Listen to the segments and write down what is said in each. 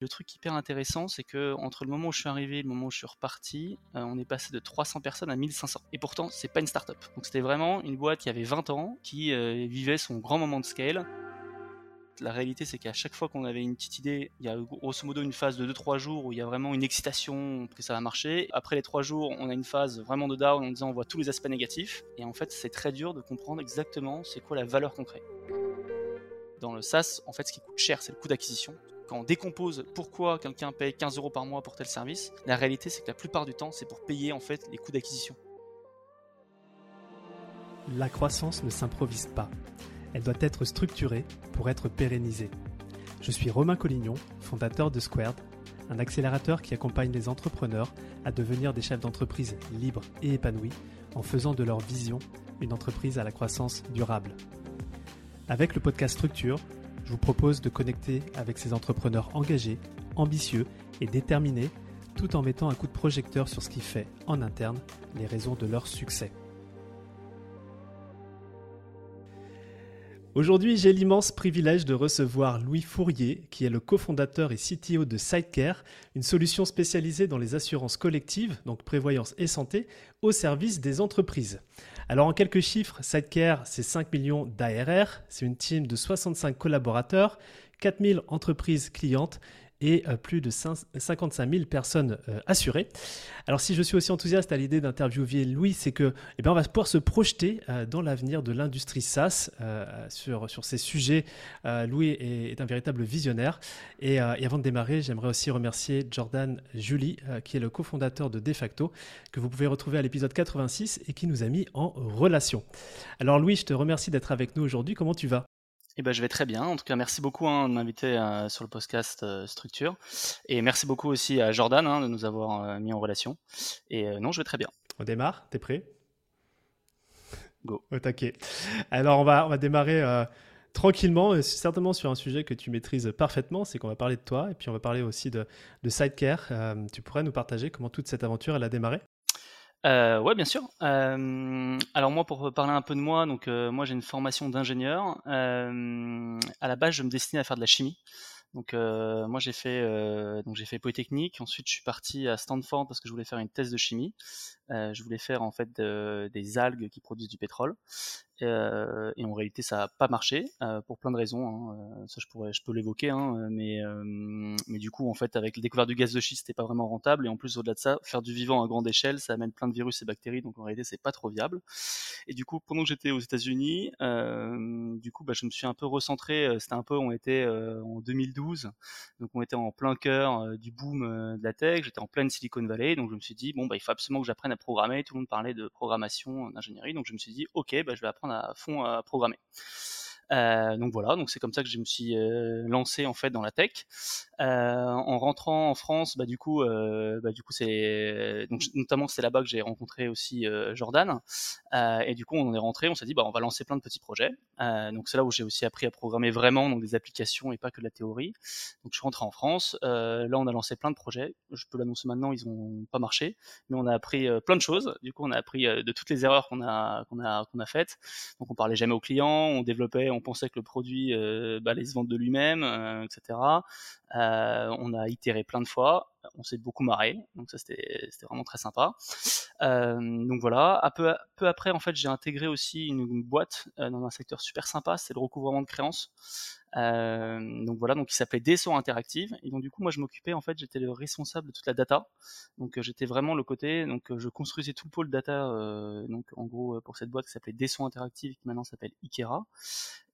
Le truc hyper intéressant, c'est que entre le moment où je suis arrivé et le moment où je suis reparti, euh, on est passé de 300 personnes à 1500. Et pourtant, c'est pas une start-up. Donc c'était vraiment une boîte qui avait 20 ans, qui euh, vivait son grand moment de scale. La réalité, c'est qu'à chaque fois qu'on avait une petite idée, il y a grosso modo une phase de 2-3 jours où il y a vraiment une excitation que ça va marcher. Après les 3 jours, on a une phase vraiment de down en disant on voit tous les aspects négatifs. Et en fait, c'est très dur de comprendre exactement c'est quoi la valeur qu'on crée. Dans le SaaS, en fait, ce qui coûte cher, c'est le coût d'acquisition quand on décompose pourquoi quelqu'un paye 15 euros par mois pour tel service, la réalité c'est que la plupart du temps c'est pour payer en fait les coûts d'acquisition. La croissance ne s'improvise pas. Elle doit être structurée pour être pérennisée. Je suis Romain Collignon, fondateur de Squared, un accélérateur qui accompagne les entrepreneurs à devenir des chefs d'entreprise libres et épanouis en faisant de leur vision une entreprise à la croissance durable. Avec le podcast Structure, je vous propose de connecter avec ces entrepreneurs engagés, ambitieux et déterminés, tout en mettant un coup de projecteur sur ce qui fait, en interne, les raisons de leur succès. Aujourd'hui, j'ai l'immense privilège de recevoir Louis Fourier, qui est le cofondateur et CTO de Sidecare, une solution spécialisée dans les assurances collectives, donc prévoyance et santé, au service des entreprises. Alors en quelques chiffres, Sidecare, c'est 5 millions d'ARR, c'est une team de 65 collaborateurs, 4000 entreprises clientes et euh, plus de 55 000 personnes euh, assurées. Alors si je suis aussi enthousiaste à l'idée d'interviewer Louis, c'est que eh bien, on va pouvoir se projeter euh, dans l'avenir de l'industrie SaaS sur, sur ces sujets. Louis est, un véritable visionnaire. Et, et avant de démarrer, j'aimerais aussi remercier Jordan Julie, qui est le cofondateur de De facto, que vous pouvez retrouver à l'épisode 86 et qui nous a mis en relation. Alors Louis, je te remercie d'être avec nous aujourd'hui. Comment tu vas? Eh ben, je vais très bien. En tout cas, merci beaucoup hein, de m'inviter euh, sur le podcast euh, Structure. Et merci beaucoup aussi à Jordan hein, de nous avoir euh, mis en relation. Et non, je vais très bien. On démarre? T'es prêt? Go. Au taquet. Alors, on va, on va démarrer tranquillement, certainement sur un sujet que tu maîtrises parfaitement, c'est qu'on va parler de toi et puis on va parler aussi de, de Sidecare. tu pourrais nous partager comment toute cette aventure elle a démarré? Euh, ouais, bien sûr. Euh, alors moi, pour parler un peu de moi, donc euh, moi j'ai une formation d'ingénieur. Euh, à la base, je me destinais à faire de la chimie. Donc euh, moi j'ai fait donc j'ai fait Polytechnique. Ensuite, je suis parti à Stanford parce que je voulais faire une thèse de chimie. je voulais faire en fait des algues qui produisent du pétrole. Euh, et en réalité, ça n'a pas marché euh, pour plein de raisons. Hein. Euh, ça, je pourrais, je peux l'évoquer, hein, mais mais du coup, en fait, avec le découvert du gaz de schiste, c'était pas vraiment rentable. Et en plus, au-delà de ça, faire du vivant à grande échelle, ça amène plein de virus et bactéries, donc en réalité, c'est pas trop viable. Et du coup, pendant que j'étais aux États-Unis, du coup, bah, je me suis un peu recentré. C'était un peu, on était en 2012, donc on était en plein cœur du boom de la tech. J'étais en pleine Silicon Valley, donc je me suis dit bon, bah, il faut absolument que j'apprenne à programmer. Tout le monde parlait de programmation, d'ingénierie, donc je me suis dit ok, bah, je vais apprendre à fond à programmer. Euh, donc voilà, donc c'est comme ça que je me suis euh, lancé en fait dans la tech. Euh, en rentrant en France, bah du coup, bah, du coup c'est donc notamment c'est là-bas que j'ai rencontré aussi Jordan. et du coup on est rentré, on s'est dit bah on va lancer plein de petits projets. donc c'est là où j'ai aussi appris à programmer vraiment donc des applications et pas que de la théorie. Donc je suis rentré en France. là on a lancé plein de projets. Je peux l'annoncer maintenant, ils ont pas marché, mais on a appris plein de choses. Du coup on a appris de toutes les erreurs qu'on a qu'on a qu'on a faites. Donc on parlait jamais aux clients, on développait, on pensait que le produit euh, bah, allait se vendre de lui-même, euh, etc. Euh, on a itéré plein de fois, on s'est beaucoup marré, donc ça c'était vraiment très sympa. donc voilà, peu, après en fait j'ai intégré aussi une, boîte dans un secteur super sympa, c'est le recouvrement de créances. Donc voilà, donc il s'appelait Descent Interactive. Et donc du coup, moi, je m'occupais en fait, j'étais le responsable de toute la data. Donc j'étais vraiment le côté, donc je construisais tout le pôle data, donc en gros pour cette boîte qui s'appelait Descent Interactive, qui maintenant s'appelle Ikera.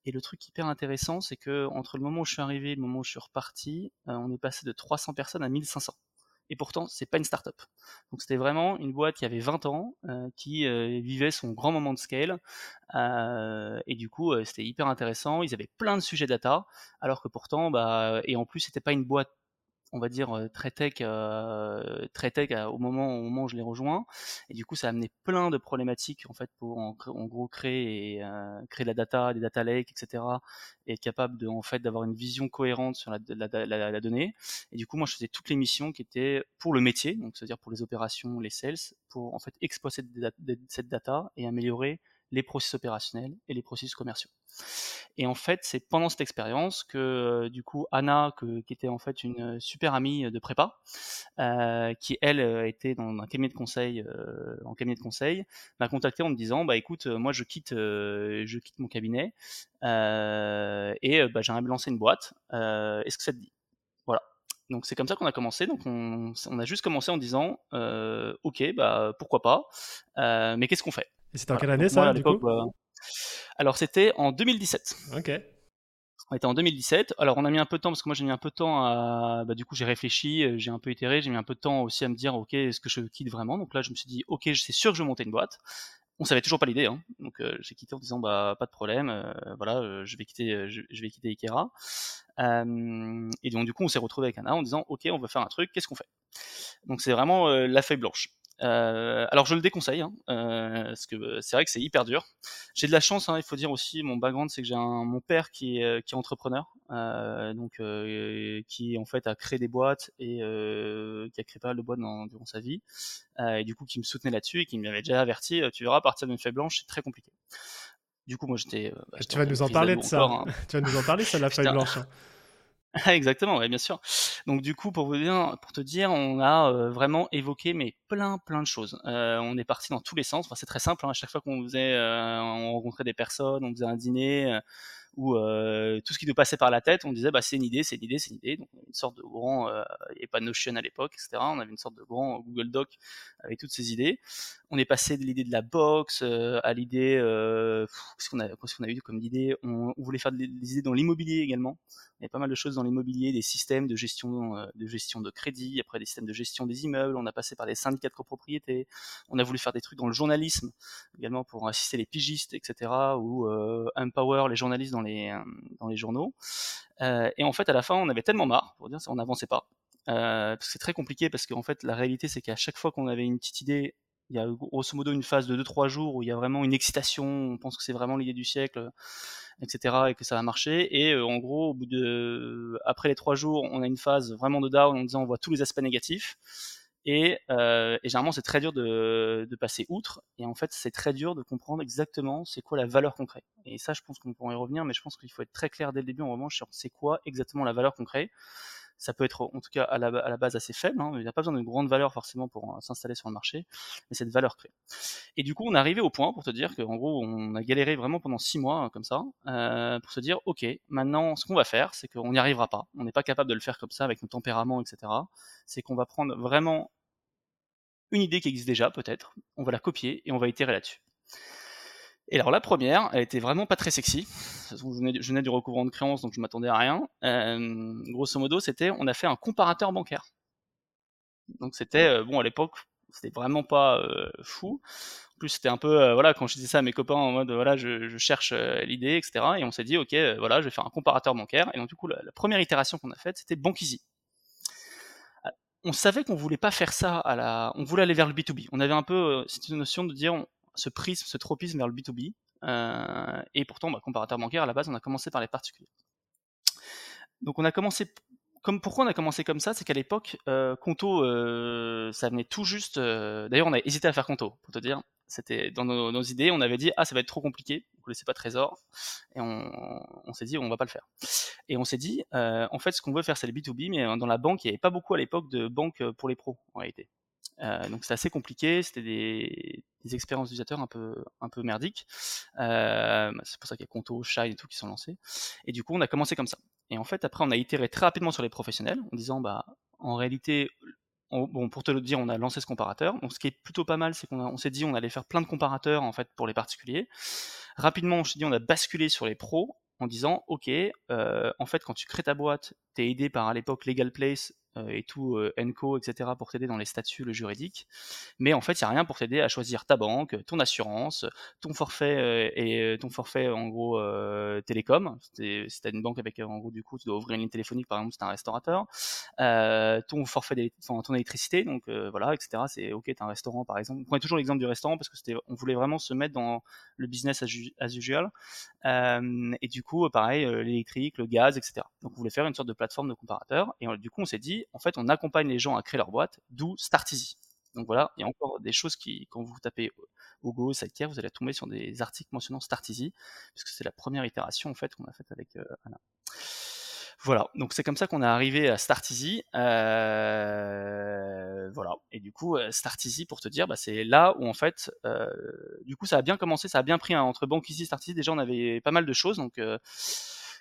Et le truc hyper intéressant, c'est que entre le moment où je suis arrivé et le moment où je suis reparti, on est passé de 300 personnes à 1500 et pourtant c'est pas une startup. Donc c'était vraiment une boîte qui avait 20 ans, euh, qui euh, vivait son grand moment de scale, euh, et du coup c'était hyper intéressant. Ils avaient plein de sujets data, alors que pourtant, bah, et en plus c'était pas une boîte on va dire euh, très tech, euh, très tech au moment au moment où je l'ai rejoint. Et du coup, ça a amené plein de problématiques en fait pour en, gros créer et euh, créer de la data, des data lakes, etc. Et être capable de en fait d'avoir une vision cohérente sur la, donnée. Et du coup, moi, je faisais toutes les missions qui étaient pour le métier, donc c'est-à-dire pour les opérations, les sales, pour en fait exploiter cette data et améliorer les processus opérationnels et les processus commerciaux. Et en fait, c'est pendant cette expérience que du coup Anna, qui était en fait une super amie de prépa, qui elle était dans un cabinet de conseil, en cabinet de conseil, m'a contacté en me disant bah écoute, moi je quitte, je quitte mon cabinet et bah, j'aimerais me lancer une boîte. Est-ce que ça te dit? Voilà. Donc c'est comme ça qu'on a commencé. Donc on, a juste commencé en disant ok bah pourquoi pas, mais qu'est-ce qu'on fait? Et c'était en quelle année ça du coup bah, alors c'était en 2017. Ok. On était en 2017. Alors on a mis un peu de temps parce que moi j'ai mis un peu de temps à, bah, du coup j'ai réfléchi, euh, j'ai un peu itéré, j'ai mis un peu de temps aussi à me dire ok est-ce que je quitte vraiment? Donc là je me suis dit ok c'est sûr que je vais monter une boîte. On savait toujours pas l'idée, hein. donc euh, j'ai quitté en disant bah pas de problème, euh, voilà je vais quitter je, vais quitter Ikera. et donc du coup on s'est retrouvé avec Anna en disant ok on veut faire un truc, qu'est-ce qu'on fait? Donc c'est vraiment la feuille blanche. Euh, alors je le déconseille, hein, euh, parce que c'est vrai que c'est hyper dur. J'ai de la chance, hein, il faut dire aussi, mon background, c'est que j'ai mon père qui est, euh, qui est entrepreneur, euh, donc euh, qui en fait a créé des boîtes et qui a créé pas mal de boîtes dans, durant sa vie, et du coup qui me soutenait là-dessus et qui m'avait déjà averti, tu verras, à partir d'une feuille blanche, c'est très compliqué. Du coup, moi j'étais. Bah, tu vas nous en parler de ça. Hein. tu vas nous en parler, ça, la feuille blanche. Hein. Exactement, bien sûr. Donc du coup, pour vous dire, pour te dire, on a euh, vraiment évoqué mais plein, plein de choses. Euh, on est parti dans tous les sens. Enfin, c'est très simple. Hein. À chaque fois qu'on faisait, euh, on rencontrait des personnes, on faisait un dîner, où euh, tout ce qui nous passait par la tête, on disait bah c'est une idée, c'est une idée, c'est une idée. Une sorte de grand, euh, il n'y avait pas Notion à l'époque, etc. On avait une sorte de grand Google Doc avec toutes ces idées. On est passé de l'idée de la box euh, à l'idée, qu'est-ce qu'on a, a eu comme idée? On, voulait faire des, idées dans l'immobilier également. Il y a pas mal de choses dans l'immobilier, des systèmes de gestion, de gestion de crédit, après des systèmes de gestion des immeubles. On a passé par des syndicats de copropriété. On a voulu faire des trucs dans le journalisme également pour assister les pigistes, etc. Ou empower les journalistes dans euh, dans les journaux. Euh, et en fait, à la fin, on avait tellement marre, pour dire, on n'avançait pas. Euh, c'est très compliqué parce qu'en fait, la réalité, c'est qu'à chaque fois qu'on avait une petite idée, il y a grosso modo une phase de 2-3 jours où il y a vraiment une excitation, on pense que c'est vraiment l'idée du siècle, etc. et que ça va marcher. Et en gros, après les 3 jours, on a une phase vraiment de down en disant on voit tous les aspects négatifs. Et, euh, et généralement, c'est très dur de, passer outre. Et en fait, c'est très dur de comprendre exactement c'est quoi la valeur qu'on crée. Et ça, je pense qu'on pourrait y revenir, mais je pense qu'il faut être très clair dès le début en revanche sur c'est quoi exactement la valeur qu'on crée. Ça peut être en tout cas à la, base assez faible. Hein. Il n'y a pas besoin d'une grande valeur forcément pour euh, s'installer sur le marché, mais cette valeur créée. Et du coup, on est arrivé au point pour te dire qu'en gros, on a galéré vraiment pendant six mois hein, comme ça euh, pour se dire ok, maintenant, ce qu'on va faire, c'est qu'on n'y arrivera pas. On n'est pas capable de le faire comme ça avec nos tempéraments, etc. C'est qu'on va prendre vraiment une idée qui existe déjà, peut-être, on va la copier et on va itérer là-dessus. Et alors la première, elle était vraiment pas très sexy. Je venais, du recouvrement de créances, donc je m'attendais à rien. Euh, grosso modo, c'était, on a fait un comparateur bancaire. Donc c'était, euh, bon à l'époque, c'était vraiment pas euh, fou. En plus, c'était un peu, voilà, quand je disais ça à mes copains en mode, voilà, je, cherche l'idée, etc. Et on s'est dit, ok, voilà, je vais faire un comparateur bancaire. Et donc du coup, la, première itération qu'on a faite, c'était Bank on savait qu'on voulait pas faire ça à la, on voulait aller vers le B2B. On avait un peu euh, cette notion de dire ce prisme, ce tropisme vers le B2B. Euh, et pourtant, bah, comparateur bancaire, à la base, on a commencé par les particuliers. Donc on a commencé comme pourquoi on a commencé comme ça, c'est qu'à l'époque, euh, Conto, euh, ça venait tout juste. Euh, d'ailleurs, on a hésité à faire Conto, pour te dire. C'était dans nos, idées, on avait dit ah ça va être trop compliqué, vous connaissez pas Trésor, et on, s'est dit on va pas le faire. Et on s'est dit en fait ce qu'on veut faire c'est le B2B, mais dans la banque il n'y avait pas beaucoup à l'époque de banque pour les pros en réalité. donc c'est assez compliqué, c'était des, expériences d'utilisateurs un peu un peu merdiques. c'est pour ça qu'il y a Conto, Shine et tout qui sont lancés. Et du coup on a commencé comme ça. Et en fait, après, on a itéré très rapidement sur les professionnels en disant, bah, en réalité, bon, pour te le dire, on a lancé ce comparateur. Donc, ce qui est plutôt pas mal, c'est qu'on on s'est dit, on allait faire plein de comparateurs en fait pour les particuliers. Rapidement, on s'est dit, on a basculé sur les pros en disant, ok, euh, en fait, quand tu crées ta boîte, tu es aidé par à l'époque Legal Place et tout, euh, Enco, etc., pour t'aider dans les statuts, le juridique. Mais en fait, il n'y a rien pour t'aider à choisir ta banque, ton assurance, ton forfait euh, et ton forfait en gros télécom. Si t'as une banque avec en gros du coup, tu dois ouvrir une ligne téléphonique par exemple, si t'es un restaurateur. ton forfait, enfin, ton électricité, donc voilà, etc. C'est ok, t'as un restaurant par exemple. On prenait toujours l'exemple du restaurant parce que on voulait vraiment se mettre dans le business as, usual. et du coup, pareil, l'électrique, le gaz, etc. Donc on voulait faire une sorte de plateforme de comparateur. Et du coup, on s'est dit, en fait, on accompagne les gens à créer leur boîte, d'où Start Easy. Donc voilà, il y a encore des choses qui, quand vous tapez Ogo, Sidecare, vous allez tomber sur des articles mentionnant Starteasy, puisque c'est la première itération en fait qu'on a faite avec Anna. Voilà, donc c'est comme ça qu'on est arrivé à Start Easy. Euh, voilà, et du coup, euh, Start Easy, pour te dire, bah, c'est là où en fait, euh, du coup, ça a bien commencé, ça a bien pris hein, entre Banque Easy et Start Easy. Déjà, on avait pas mal de choses, donc.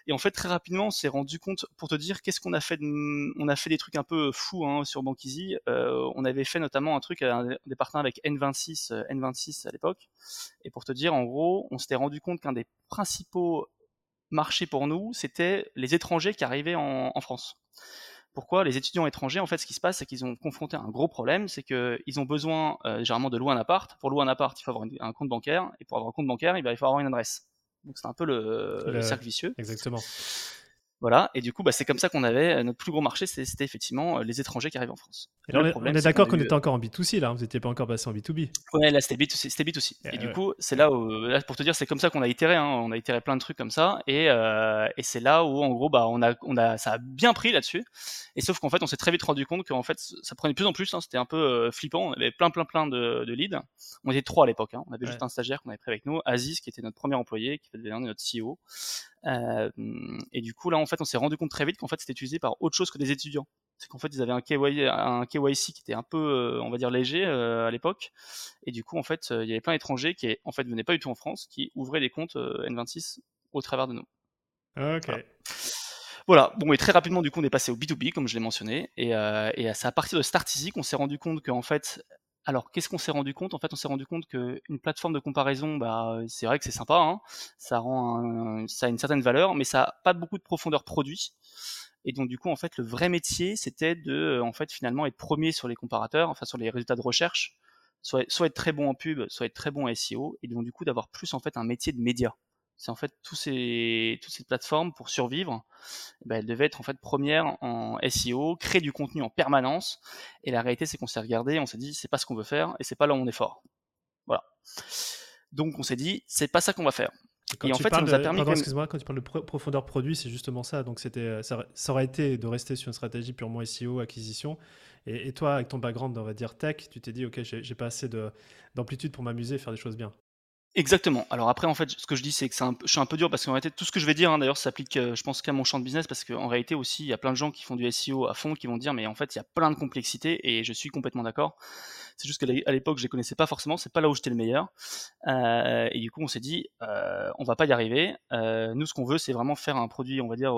Et en fait, très rapidement, on s'est rendu compte, pour te dire, qu'est-ce qu'on a fait On a fait des trucs un peu fous hein, sur Bank Easy. on avait fait notamment un truc, un, des partenaires avec N26, N26 à l'époque. Et pour te dire, en gros, on s'était rendu compte qu'un des principaux marché pour nous, c'était les étrangers qui arrivaient en, France. Pourquoi? Les étudiants étrangers, en fait, ce qui se passe, c'est qu'ils ont confronté un gros problème, c'est qu'ils ont besoin euh, généralement de louer un appart. Pour louer un appart, il faut avoir un compte bancaire, et pour avoir un compte bancaire, il va falloir avoir une adresse. Donc c'est un peu le cercle vicieux. Exactement. Voilà, et du coup, bah, c'est comme ça qu'on avait euh, notre plus gros marché, c'était effectivement euh, les étrangers qui arrivent en France. on, est, d'accord qu'on était encore en B2C là, vous n'étiez pas encore passé en B2B. Ouais, là c'était B2C, c'était B2C. Et, du coup, c'est là où, là, pour te dire, c'est comme ça qu'on a itéré, hein, on a itéré plein de trucs comme ça, et, euh, et c'est là où en gros, bah, on a, on a, ça a bien pris là-dessus. Et sauf qu'en fait, on s'est très vite rendu compte qu'en fait, ça prenait de plus en plus, hein, c'était un peu flippant, on avait plein, plein, plein de, de leads. On était trois à l'époque, hein. on avait juste un stagiaire qu'on avait pris avec nous, Aziz, qui était notre premier employé, qui fait devenir notre CEO. Euh, et du coup, là, en fait, on s'est rendu compte très vite qu'en fait, c'était utilisé par autre chose que des étudiants. C'est qu'en fait, ils avaient un, KY, un KYC qui était un peu, euh, on va dire, léger euh, à l'époque. Et du coup, en fait, il y avait plein d'étrangers qui, en fait, venaient pas du tout en France, qui ouvraient des comptes N26 au travers de nous. Ok. Voilà. Bon, et très rapidement, du coup, on est passé au B2B, comme je l'ai mentionné. Et, et c'est à partir de Start Easy qu'on s'est rendu compte qu'en fait, alors, qu'est-ce qu'on s'est rendu compte? En fait, on s'est rendu compte qu'une plateforme de comparaison, bah, c'est vrai que c'est sympa, hein. ça rend, ça a une certaine valeur, mais ça n'a pas beaucoup de profondeur produit. Et donc, du coup, en fait, le vrai métier, c'était de, en fait, finalement, être premier sur les comparateurs, enfin, sur les résultats de recherche, soit, soit être très bon en pub, soit être très bon en SEO, et donc, du coup, d'avoir plus, en fait, un métier de média c'est en fait tous ces, toutes ces plateformes pour survivre, eh ben, elles devaient être en fait premières en SEO, créer du contenu en permanence. Et la réalité, c'est qu'on s'est regardé, on s'est dit, c'est pas ce qu'on veut faire et c'est pas là où on est fort. Voilà. Donc on s'est dit, c'est pas ça qu'on va faire. et en fait, ça nous a permis. excuse-moi, quand tu parles de profondeur produit, c'est justement ça. Donc c'était, ça, aurait été de rester sur une stratégie purement SEO, acquisition. Et, toi, avec ton background, on va dire tech, tu t'es dit, ok, j'ai pas assez d'amplitude pour m'amuser, faire des choses bien. Exactement. Alors après, en fait, ce que je dis, c'est que je suis un peu dur parce qu'en réalité, tout ce que je vais dire, hein, d'ailleurs, s'applique, euh, je pense, qu'à mon champ de business parce qu'en réalité aussi, il y a plein de gens qui font du SEO à fond qui vont dire, mais en fait, il y a plein de complexité et je suis complètement d'accord. C'est juste qu'à l'époque, je les connaissais pas forcément, c'est pas là où j'étais le meilleur. Euh, et du coup, on s'est dit, euh, on va pas y arriver. Euh, nous, ce qu'on veut, c'est vraiment faire un produit, on va dire,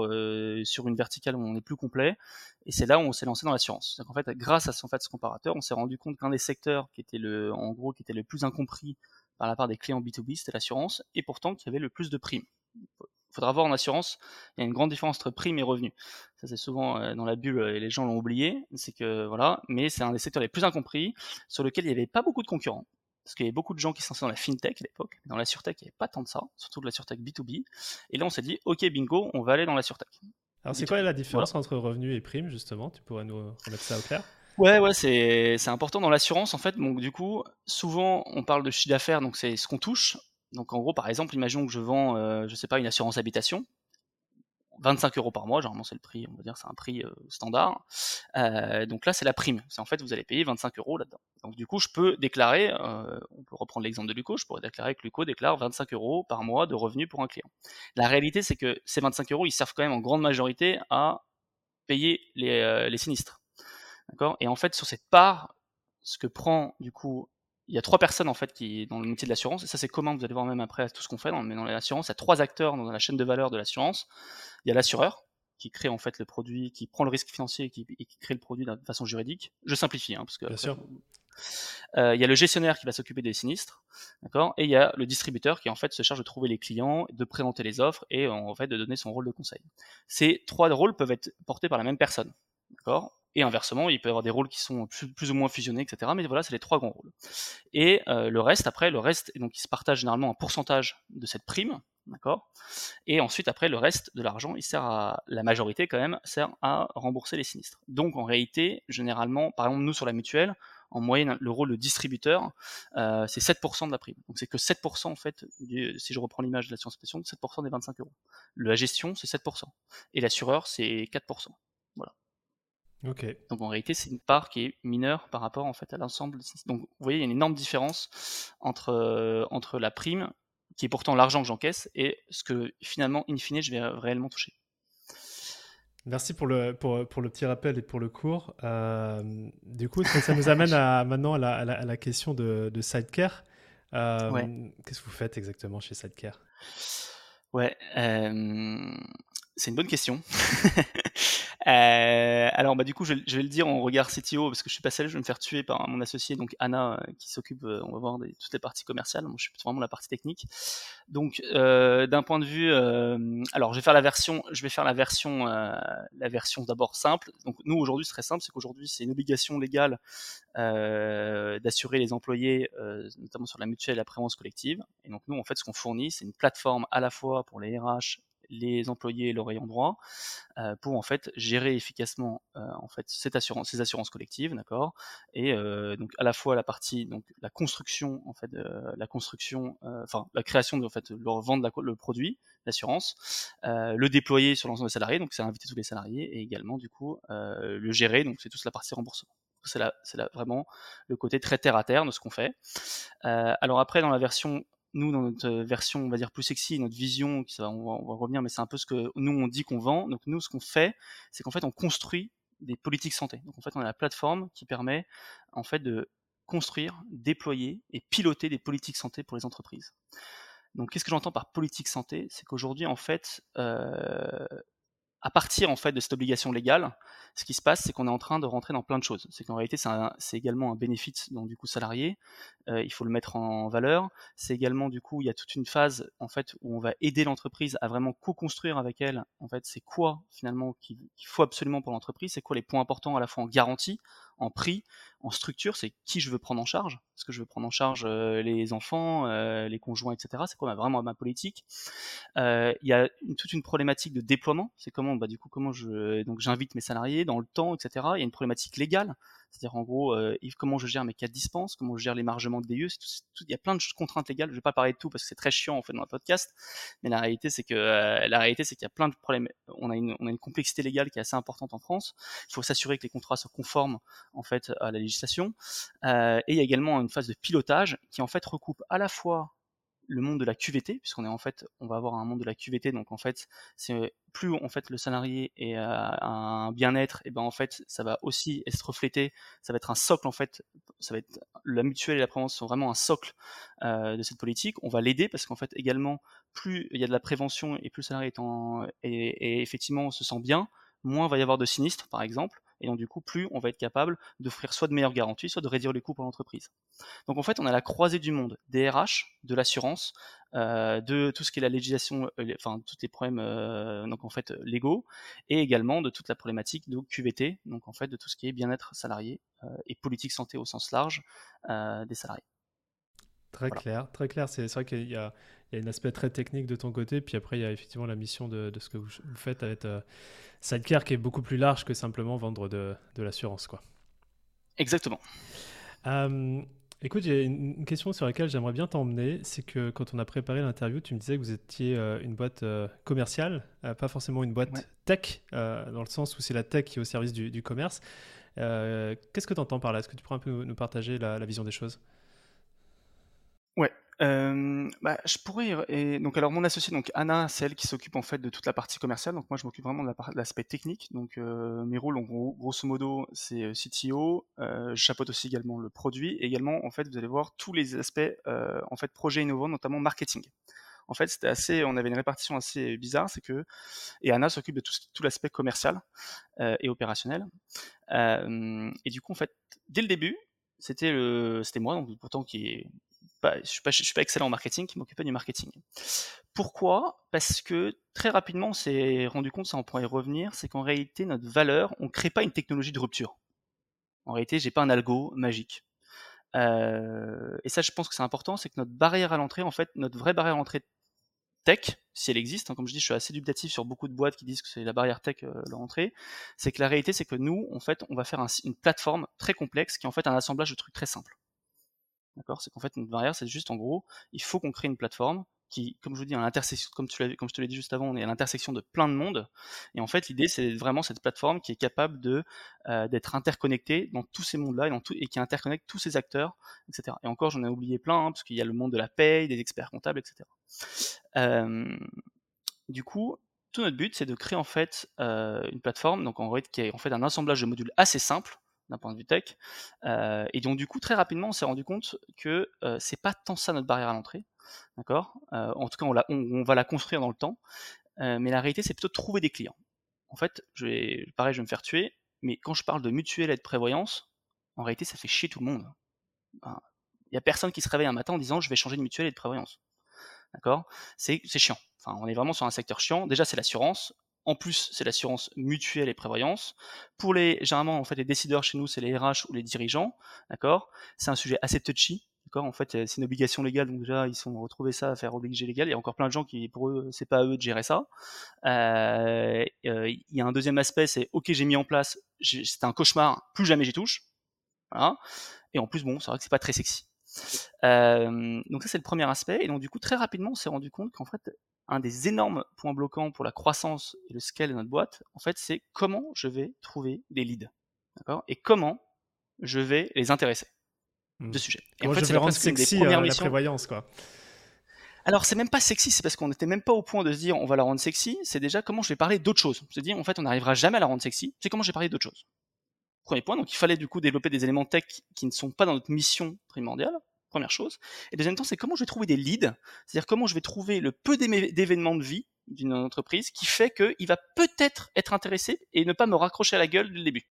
sur une verticale où on est plus complet. Et c'est là où on s'est lancé dans l'assurance. En fait, grâce à fait, ce comparateur, on s'est rendu compte qu'un des secteurs qui était le, en gros, qui était le plus incompris par la part des clients B2B, c'était l'assurance, et pourtant qui avait le plus de primes. Il faudra voir en assurance, il y a une grande différence entre primes et revenus. Ça c'est souvent euh, dans la bulle et les gens l'ont oublié, c'est que voilà, mais c'est un des secteurs les plus incompris sur lequel il n'y avait pas beaucoup de concurrents. Parce qu'il y avait beaucoup de gens qui sont dans la fintech à l'époque, dans la surtech il n'y avait pas tant de ça, surtout de la surtech B2B. Et là on s'est dit, ok bingo, on va aller dans la surtech. Alors c'est quoi la différence entre revenus et primes justement? Tu pourrais nous remettre ça au clair? Ouais, ouais, c'est, important dans l'assurance en fait. Donc du coup, souvent on parle de chiffre d'affaires, donc c'est ce qu'on touche. Donc en gros, par exemple, imaginons que je vends, euh, je sais pas, une assurance habitation, 25 euros par mois, généralement c'est le prix, on va dire c'est un prix euh, standard. Euh, donc là c'est la prime, c'est en fait vous allez payer 25 euros là-dedans. Donc du coup je peux déclarer, on peut reprendre l'exemple de Luco, je pourrais déclarer que Luco déclare 25 euros par mois de revenus pour un client. La réalité c'est que ces 25 euros ils servent quand même en grande majorité à payer les sinistres. D'accord? Et en fait, sur cette part, ce que prend du coup, il y a trois personnes en fait qui dans le métier de l'assurance, et ça c'est commun, vous allez voir même après tout ce qu'on fait, dans, mais dans l'assurance, il y a trois acteurs dans la chaîne de valeur de l'assurance. Il y a l'assureur, qui crée en fait le produit, qui prend le risque financier et qui, qui crée le produit de façon juridique. Je simplifie, hein, parce que Bien sûr. Euh, il y a le gestionnaire qui va s'occuper des sinistres, d'accord, et il y a le distributeur qui en fait se charge de trouver les clients, de présenter les offres et en fait de donner son rôle de conseil. Ces trois rôles peuvent être portés par la même personne, d'accord, et inversement, il peut y avoir des rôles qui sont plus, ou moins fusionnés, etc. Mais voilà, c'est les trois grands rôles. Et euh, le reste, après, le reste, donc il se partage généralement un pourcentage de cette prime, d'accord? Et ensuite, après, le reste de l'argent, il sert à, la majorité quand même, sert à rembourser les sinistres. Donc en réalité, généralement, par exemple, nous sur la mutuelle, en moyenne, le rôle de distributeur, euh, c'est 7% de la prime. Donc c'est que 7% en fait, si je reprends l'image de la science 7% des 25 euros. La gestion, c'est 7%. Et l'assureur, c'est 4%. Voilà. Donc en réalité, c'est une part qui est mineure par rapport en fait à l'ensemble. Donc vous voyez, il y a une énorme différence entre, euh, entre la prime, qui est pourtant l'argent que j'encaisse, et ce que finalement, in fine, je vais réellement toucher. Merci pour le, pour, pour, le petit rappel et pour le cours. Euh, du coup, ça, nous amène à, maintenant à la, à la, question de, de Sidecare. Euh, qu'est-ce que vous faites exactement chez Sidecare Ouais, c'est une bonne question. Euh, alors, bah, du coup, je, vais le dire en regard CTO parce que je suis pas seul, je vais me faire tuer par mon associé, donc Anna, euh, qui s'occupe, euh, on va voir, de toutes les parties commerciales. Moi, je suis vraiment la partie technique. Donc, d'un point de vue, alors, je vais faire la version, je vais faire la version, la version d'abord simple. Donc, nous aujourd'hui, c'est très simple, c'est qu'aujourd'hui, c'est une obligation légale d'assurer les employés, notamment sur la mutuelle et la prévence collective. Et donc, nous, en fait, ce qu'on fournit, c'est une plateforme à la fois pour les RH les employés et leur ayant droit euh, pour en fait gérer efficacement euh, en fait ces assurances collectives, d'accord? Et euh, donc à la fois la partie donc la construction en fait la construction, enfin la création de en fait leur vendre le produit d'assurance, le déployer sur l'ensemble des salariés, donc c'est inviter tous les salariés et également du coup le gérer, donc c'est toute la partie remboursement c'est là vraiment le côté très terre à terre de ce qu'on fait. alors après, dans la version nous, dans notre euh, version, on va dire plus sexy, notre vision, ça, on, va, on va revenir, mais c'est un peu ce que nous on dit qu'on vend. Donc nous, ce qu'on fait, c'est qu'en fait, on construit des politiques santé. Donc en fait, on a la plateforme qui permet en fait de construire, déployer et piloter des politiques santé pour les entreprises. Donc qu'est-ce que j'entends par politique santé? C'est qu'aujourd'hui, en fait, euh, à partir en fait de cette obligation légale, ce qui se passe, c'est qu'on est en train de rentrer dans plein de choses. C'est qu'en réalité, c'est également un bénéfice donc du coup salarié. Euh, il faut le mettre en valeur. C'est également du coup, il y a toute une phase en fait où on va aider l'entreprise à vraiment co-construire avec elle. En fait, c'est quoi finalement qu'il faut absolument pour l'entreprise C'est quoi les points importants à la fois en garantie, en prix, en structure, c'est qui je veux prendre en charge. Est-ce que je veux prendre en charge euh, les enfants, euh, les conjoints, etc. C'est quoi vraiment ma politique euh, Il y a toute une problématique de déploiement. C'est comment, bah, du coup, donc j'invite mes salariés dans le temps, etc. Il y a une problématique légale. C'est-à-dire en gros, euh, comment je gère mes cas de dispense, comment je gère l'émargement de DE, il y a plein de contraintes légales. Je vais pas parler de tout parce que c'est très chiant en fait dans le podcast, mais la réalité c'est que euh, la réalité c'est qu'il y a plein de problèmes. On a une on a une complexité légale qui est assez importante en France. Il faut s'assurer que les contrats soient conformes en fait à la législation. Euh, et il y a également une phase de pilotage qui en fait recoupe à la fois le monde de la QVT, puisqu'on est en fait, on va avoir un monde de la QVT, donc en fait, c'est plus en fait le salarié est un bien-être, et ben en fait, ça va aussi être reflété, ça va être un socle en fait, ça va être la mutuelle et la prévention sont vraiment un socle euh, de cette politique. On va l'aider parce qu'en fait également, plus il y a de la prévention et plus le salarié est en, et, effectivement se sent bien, moins va y avoir de sinistres, par exemple. Et donc, du coup, plus on va être capable d'offrir soit de meilleures garanties, soit de réduire les coûts pour l'entreprise. Donc, en fait, on a la croisée du monde des RH, de l'assurance, euh, de tout ce qui est la législation, euh, enfin, tous les problèmes, euh, donc en fait, légaux, et également de toute la problématique de QVT, donc en fait, de tout ce qui est bien-être salarié et politique santé au sens large des salariés. Très clair, très clair. C'est vrai qu'il y, a un aspect très technique de ton côté, puis après il y a effectivement la mission de, ce que vous, faites avec euh, Sidecare qui est beaucoup plus large que simplement vendre de, l'assurance. quoi. Exactement. Euh, écoute, j'ai une question sur laquelle j'aimerais bien t'emmener. C'est que quand on a préparé l'interview, tu me disais que vous étiez euh, une boîte commerciale, pas forcément une boîte tech, dans le sens où c'est la tech qui est au service du, commerce. Qu'est-ce que tu entends par là? Est-ce que tu pourrais un peu nous partager la vision des choses? Ouais. Euh, bah, je pourrais. Et donc, alors, mon associé, donc Anna, c'est elle qui s'occupe en fait de toute la partie commerciale. Donc, moi, je m'occupe vraiment de l'aspect technique. Donc, euh, mes rôles, grosso modo, c'est euh, CTO. Euh, je chapeaute aussi également le produit. Et également, en fait, vous allez voir tous les aspects, euh, en fait, projet innovants, notamment marketing. En fait, c'était assez, on avait une répartition assez bizarre, c'est que et Anna s'occupe de tout, l'aspect commercial euh, et opérationnel. et du coup, en fait, dès le début, c'était le, c'était moi, donc pourtant qui est je suis pas, suis pas excellent en marketing, qui m'occupait du marketing. Pourquoi? Parce que très rapidement, on s'est rendu compte, ça on pourrait y revenir, c'est qu'en réalité, notre valeur, on crée pas une technologie de rupture. En réalité, j'ai pas un algo magique. Euh, et ça, je pense que c'est important, c'est que notre barrière à l'entrée, en fait, notre vraie barrière à l'entrée tech, si elle existe, hein, comme je dis, je suis assez dubitatif sur beaucoup de boîtes qui disent que c'est la barrière tech euh, l'entrée, c'est que la réalité, c'est que nous, en fait, on va faire une plateforme très complexe qui est en fait un assemblage de trucs très simples. D'accord? C'est qu'en fait, notre barrière, c'est juste en gros, il faut qu'on crée une plateforme qui, comme je vous dis, à l'intersection, comme, je te l'ai dit juste avant, on est à l'intersection de plein de mondes. Et en fait, l'idée, c'est vraiment cette plateforme qui est capable euh, d'être interconnectée dans tous ces mondes-là et, qui interconnecte tous ces acteurs, etc. Et encore, j'en ai oublié plein, hein, parce qu'il y a le monde de la paye, des experts comptables, etc. Du coup, tout notre but, c'est de créer en fait euh, une plateforme, donc en qui est en fait un assemblage de modules assez simple d'un point de vue tech. Euh, et donc du coup, très rapidement, on s'est rendu compte que euh, c'est pas tant ça notre barrière à l'entrée, d'accord? En tout cas, on, on, va la construire dans le temps, mais la réalité, c'est plutôt de trouver des clients. En fait, je vais, pareil, je vais me faire tuer, mais quand je parle de mutuelle et de prévoyance, en réalité, ça fait chier tout le monde. Il n'y a personne qui se réveille un matin en disant je vais changer de mutuelle et de prévoyance. D'accord? C'est chiant. Enfin, on est vraiment sur un secteur chiant. Déjà, c'est l'assurance. En plus, c'est l'assurance mutuelle et prévoyance. Pour les, généralement, en fait, les décideurs chez nous, c'est les RH ou les dirigeants. D'accord? C'est un sujet assez touchy. D'accord? En fait, c'est une obligation légale, donc déjà, ils sont retrouvés ça à faire obligé légal. Il y a encore plein de gens qui, pour eux, c'est pas à eux de gérer ça. Euh, euh, il y a un deuxième aspect, c'est OK, j'ai mis en place, c'était un cauchemar, plus jamais j'y touche. Voilà. Et en plus, bon, c'est vrai que c'est pas très sexy. Euh, donc ça c'est le premier aspect. Et donc du coup très rapidement on s'est rendu compte qu'en fait un des énormes points bloquants pour la croissance et le scale de notre boîte, en fait c'est comment je vais trouver des leads, d'accord Et comment je vais les intéresser mmh. de sujet. Et en fait, rendre sexy euh, la prévoyance quoi. Alors c'est même pas sexy, c'est parce qu'on n'était même pas au point de se dire on va la rendre sexy, c'est déjà comment je vais parler d'autres choses. Se dire en fait on n'arrivera jamais à la rendre sexy, c'est comment je vais parler d'autres choses. Premier point, donc il fallait du coup développer des éléments tech qui ne sont pas dans notre mission primordiale, première chose. Et deuxième temps, c'est comment je vais trouver des leads, c'est-à-dire comment je vais trouver le peu d'événements de vie d'une entreprise qui fait qu'il va peut-être être intéressé et ne pas me raccrocher à la gueule dès le début.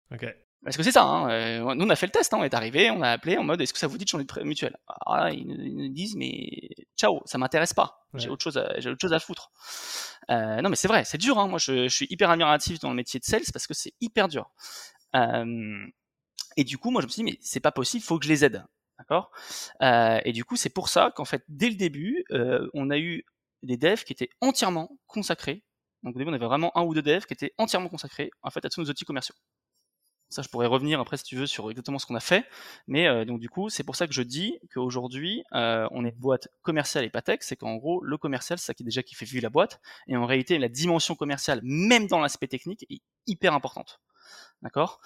Parce que c'est ça, hein, euh, nous on a fait le test, hein, on est arrivé, on a appelé en mode est-ce que ça vous dit de changer de mutuelle? Ah, ils, nous disent mais ciao, ça m'intéresse pas, j'ai autre chose, à, autre chose à foutre. Euh, non mais c'est vrai, c'est dur, hein, moi je, je, suis hyper admiratif dans le métier de sales parce que c'est hyper dur. Euh, et du coup, moi, je me suis dit, mais c'est pas possible, il faut que je les aide. D'accord? Euh, Et du coup, c'est pour ça qu'en fait, dès le début, euh, on a eu des devs qui étaient entièrement consacrés. Donc au début, on avait vraiment un ou deux devs qui étaient entièrement consacrés à tous nos outils commerciaux. Ça, je pourrais revenir après si tu veux sur exactement ce qu'on a fait. Mais euh, donc du coup, c'est pour ça que je dis qu'aujourd'hui, on est boîte commerciale et pas tech. C'est qu'en gros, le commercial, c'est ça qui est déjà qui fait vivre la boîte. Et en réalité, la dimension commerciale, même dans l'aspect technique, est hyper importante. D'accord?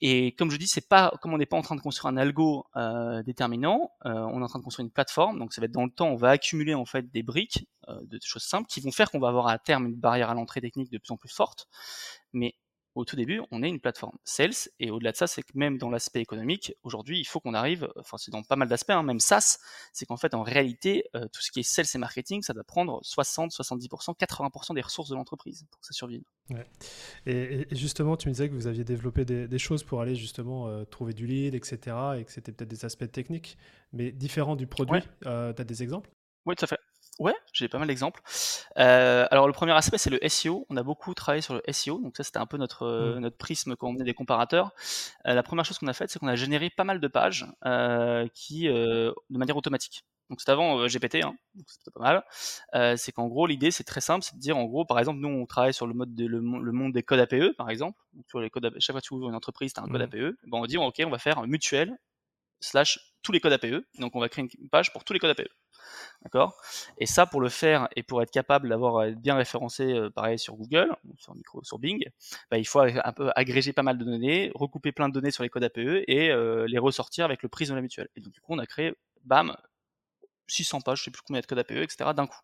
Et comme je dis, c'est pas comme on n'est pas en train de construire un algo euh, déterminant, euh, on est en train de construire une plateforme. Donc ça va être dans le temps, on va accumuler en fait des briques euh, de choses simples qui vont faire qu'on va avoir à terme une barrière à l'entrée technique de plus en plus forte. Mais au tout début, on est une plateforme sales, et au-delà de ça, c'est que même dans l'aspect économique, aujourd'hui, il faut qu'on arrive, enfin c'est dans pas mal d'aspects, hein, même SaaS, c'est qu'en fait, en réalité, euh, tout ce qui est sales et marketing, ça doit prendre 60, 70%, 80% des ressources de l'entreprise pour que ça survive. Ouais. Et, justement, tu me disais que vous aviez développé des, choses pour aller justement euh, trouver du lead, etc., et que c'était peut-être des aspects techniques, mais différents du produit. Euh, tu as des exemples? Oui, tout à fait. Ouais, j'ai pas mal d'exemples. Euh, alors le premier aspect c'est le SEO. On a beaucoup travaillé sur le SEO, donc ça c'était un peu notre mmh. notre prisme quand on faisait des comparateurs. Euh, la première chose qu'on a faite, c'est qu'on a généré pas mal de pages euh, qui de manière automatique. Donc c'est avant GPT, hein, donc c'était pas mal. c'est qu'en gros l'idée c'est très simple, c'est de dire en gros par exemple nous on travaille sur le mode de, le, monde des codes APE par exemple. Donc, sur les codes chaque fois que tu ouvres une entreprise, tu as un code APE. Ben, on dire ok on va faire un mutuel slash tous les codes APE. Donc on va créer une page pour tous les codes APE. Et ça, pour le faire et pour être capable d'avoir euh, bien référencé, euh, pareil, sur Google, sur, micro, sur Bing, bah, il faut un peu agréger pas mal de données, recouper plein de données sur les codes APE et euh, les ressortir avec le prisme de la mutuelle. Et donc, du coup, on a créé, bam, 600 pages, je sais plus combien de codes APE, etc. d'un coup.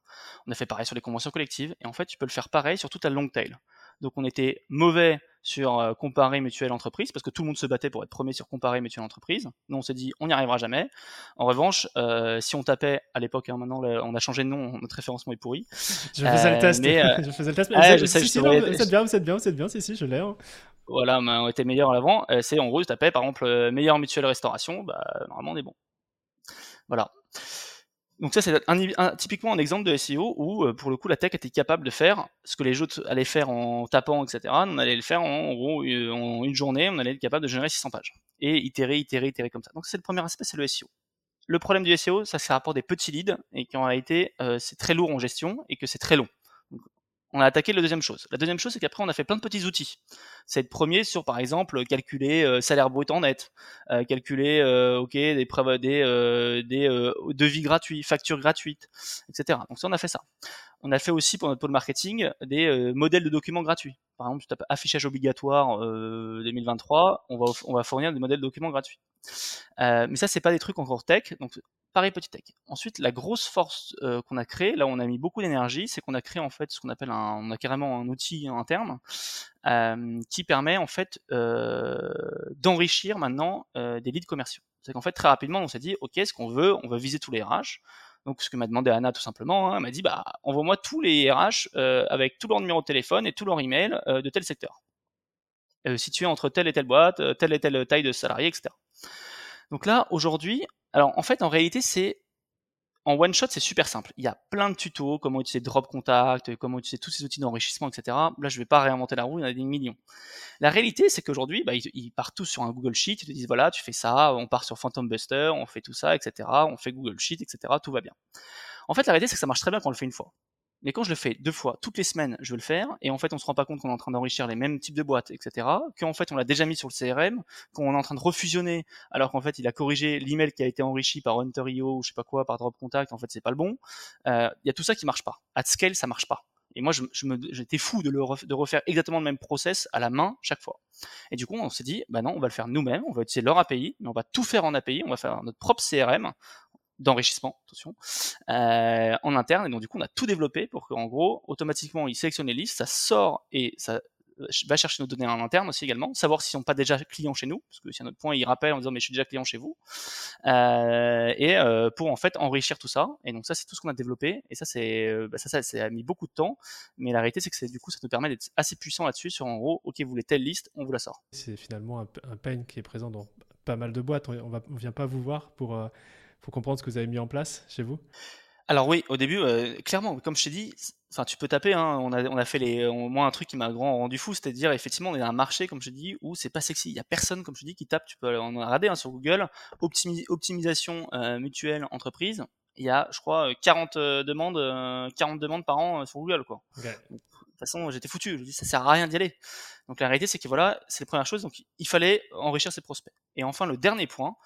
On a fait pareil sur les conventions collectives, et en fait, tu peux le faire pareil sur toute la long tail. Donc on était mauvais sur euh, comparer mutuelle entreprise parce que tout le monde se battait pour être premier sur comparer mutuelle entreprise. Nous on s'est dit on n'y arrivera jamais. En revanche, euh, si on tapait à l'époque, hein, maintenant on a changé de nom, notre référencement est pourri. Je faisais le test. je faisais le test. c'est bien, c'est bien, c'est bien, si si, je l'ai. Hein. Voilà, on était meilleur à l'avant. Euh, c'est en gros, tu tapais par exemple meilleure mutuelle restauration, bah normalement on est bon. Voilà. Donc ça, c'est typiquement un exemple de SEO où, euh, pour le coup, la tech était capable de faire ce que les autres allaient faire en tapant, etc. On allait le faire en, gros euh, en une journée, on allait être capable de générer 600 pages. Et itérer, itérer, itérer comme ça. Donc c'est le premier aspect, c'est le SEO. Le problème du SEO, ça c'est rapport des petits leads et qu'en réalité, euh, c'est très lourd en gestion et que c'est très long. On a attaqué la deuxième chose. La deuxième chose, c'est qu'après, on a fait plein de petits outils. C'est le premier sur, par exemple, calculer euh, salaire brut en net, euh, calculer, euh, ok, des des, des devis gratuits, factures gratuites, etc. Donc ça, on a fait ça. On a fait aussi pour notre pôle marketing des modèles de documents gratuits. Par exemple, tu tapes affichage obligatoire 2023, on va, fournir des modèles de documents gratuits. mais ça, c'est pas des trucs encore tech. Pareil petit tech. Ensuite, la grosse force euh, qu'on a créée, là où on a mis beaucoup d'énergie, c'est qu'on a créé en fait ce qu'on appelle un, on a carrément un outil interne euh, qui permet en fait euh, d'enrichir maintenant des leads commerciaux. C'est qu'en fait très rapidement on s'est dit ok ce qu'on veut, on veut viser tous les RH. Donc ce que m'a demandé Anna tout simplement, hein, elle m'a dit bah envoie-moi tous les RH avec tout leur numéro de téléphone et tout leur email de tel secteur, situé entre telle et telle boîte, telle et telle taille de salariés, etc. Donc là aujourd'hui alors en fait, en réalité, c'est en one shot, c'est super simple. Il y a plein de tutos, comment utiliser Drop Contact, comment utiliser tous ces outils d'enrichissement, etc. Là, je vais pas réinventer la roue, il y en a des millions. La réalité, c'est qu'aujourd'hui, bah, ils, partent tous sur un Google Sheet, ils te disent voilà, tu fais ça, on part sur Phantom Buster, on fait tout ça, etc. On fait Google Sheet, etc. Tout va bien. En fait, la réalité, c'est que ça marche très bien quand on le fait une fois. Mais quand je le fais deux fois, toutes les semaines, je veux le faire, et en fait, on se rend pas compte qu'on est en train d'enrichir les mêmes types de boîtes, etc., qu'en fait, on l'a déjà mis sur le CRM, qu'on est en train de refusionner, alors qu'en fait, il a corrigé l'email qui a été enrichi par Hunter.io ou je sais pas quoi, par Drop Contact, en fait, c'est pas le bon. Euh, il y a tout ça qui marche pas. At scale, ça marche pas. Et moi, je, je j'étais fou de, le de refaire exactement le même process à la main chaque fois. Et du coup, on s'est dit, bah non, on va le faire nous-mêmes, on va utiliser leur API, mais on va tout faire en API, on va faire notre propre CRM, d'enrichissement, attention, euh, en interne. Et donc, du coup, on a tout développé pour qu'en gros, automatiquement, il sélectionne les listes, ça sort et ça euh, va chercher nos données en interne aussi également, savoir s'ils sont pas déjà clients chez nous, parce que si à notre point, il rappelle en disant mais je suis déjà client chez vous, euh, et pour en fait enrichir tout ça. Et donc ça, c'est tout ce qu'on a développé. Et ça, c'est bah, ça, ça, a mis beaucoup de temps, mais la réalité, c'est que c'est du coup, ça nous permet d'être assez puissant là-dessus sur en gros, ok, vous voulez telle liste, on vous la sort. C'est finalement un, un pain qui est présent dans pas mal de boîtes. On, on vient pas vous voir pour pour comprendre ce que vous avez mis en place chez vous alors oui, au début, euh, clairement, comme je t'ai dit, enfin tu peux taper. Hein, on a on a fait les, moi un truc qui m'a grand rendu fou, c'était de dire effectivement on est dans un marché comme je dis où c'est pas sexy. Il y a personne comme je dis qui tape. Tu peux on a regardé hein, sur Google optimisation euh, mutuelle entreprise. Il y a je crois 40 euh, demandes 40 demandes par an sur Google quoi façon, j'étais foutu. Je dis, ça sert à rien d'y aller. Donc la réalité, c'est que voilà, c'est la première chose. Donc il fallait enrichir ses prospects. Et enfin, le dernier point,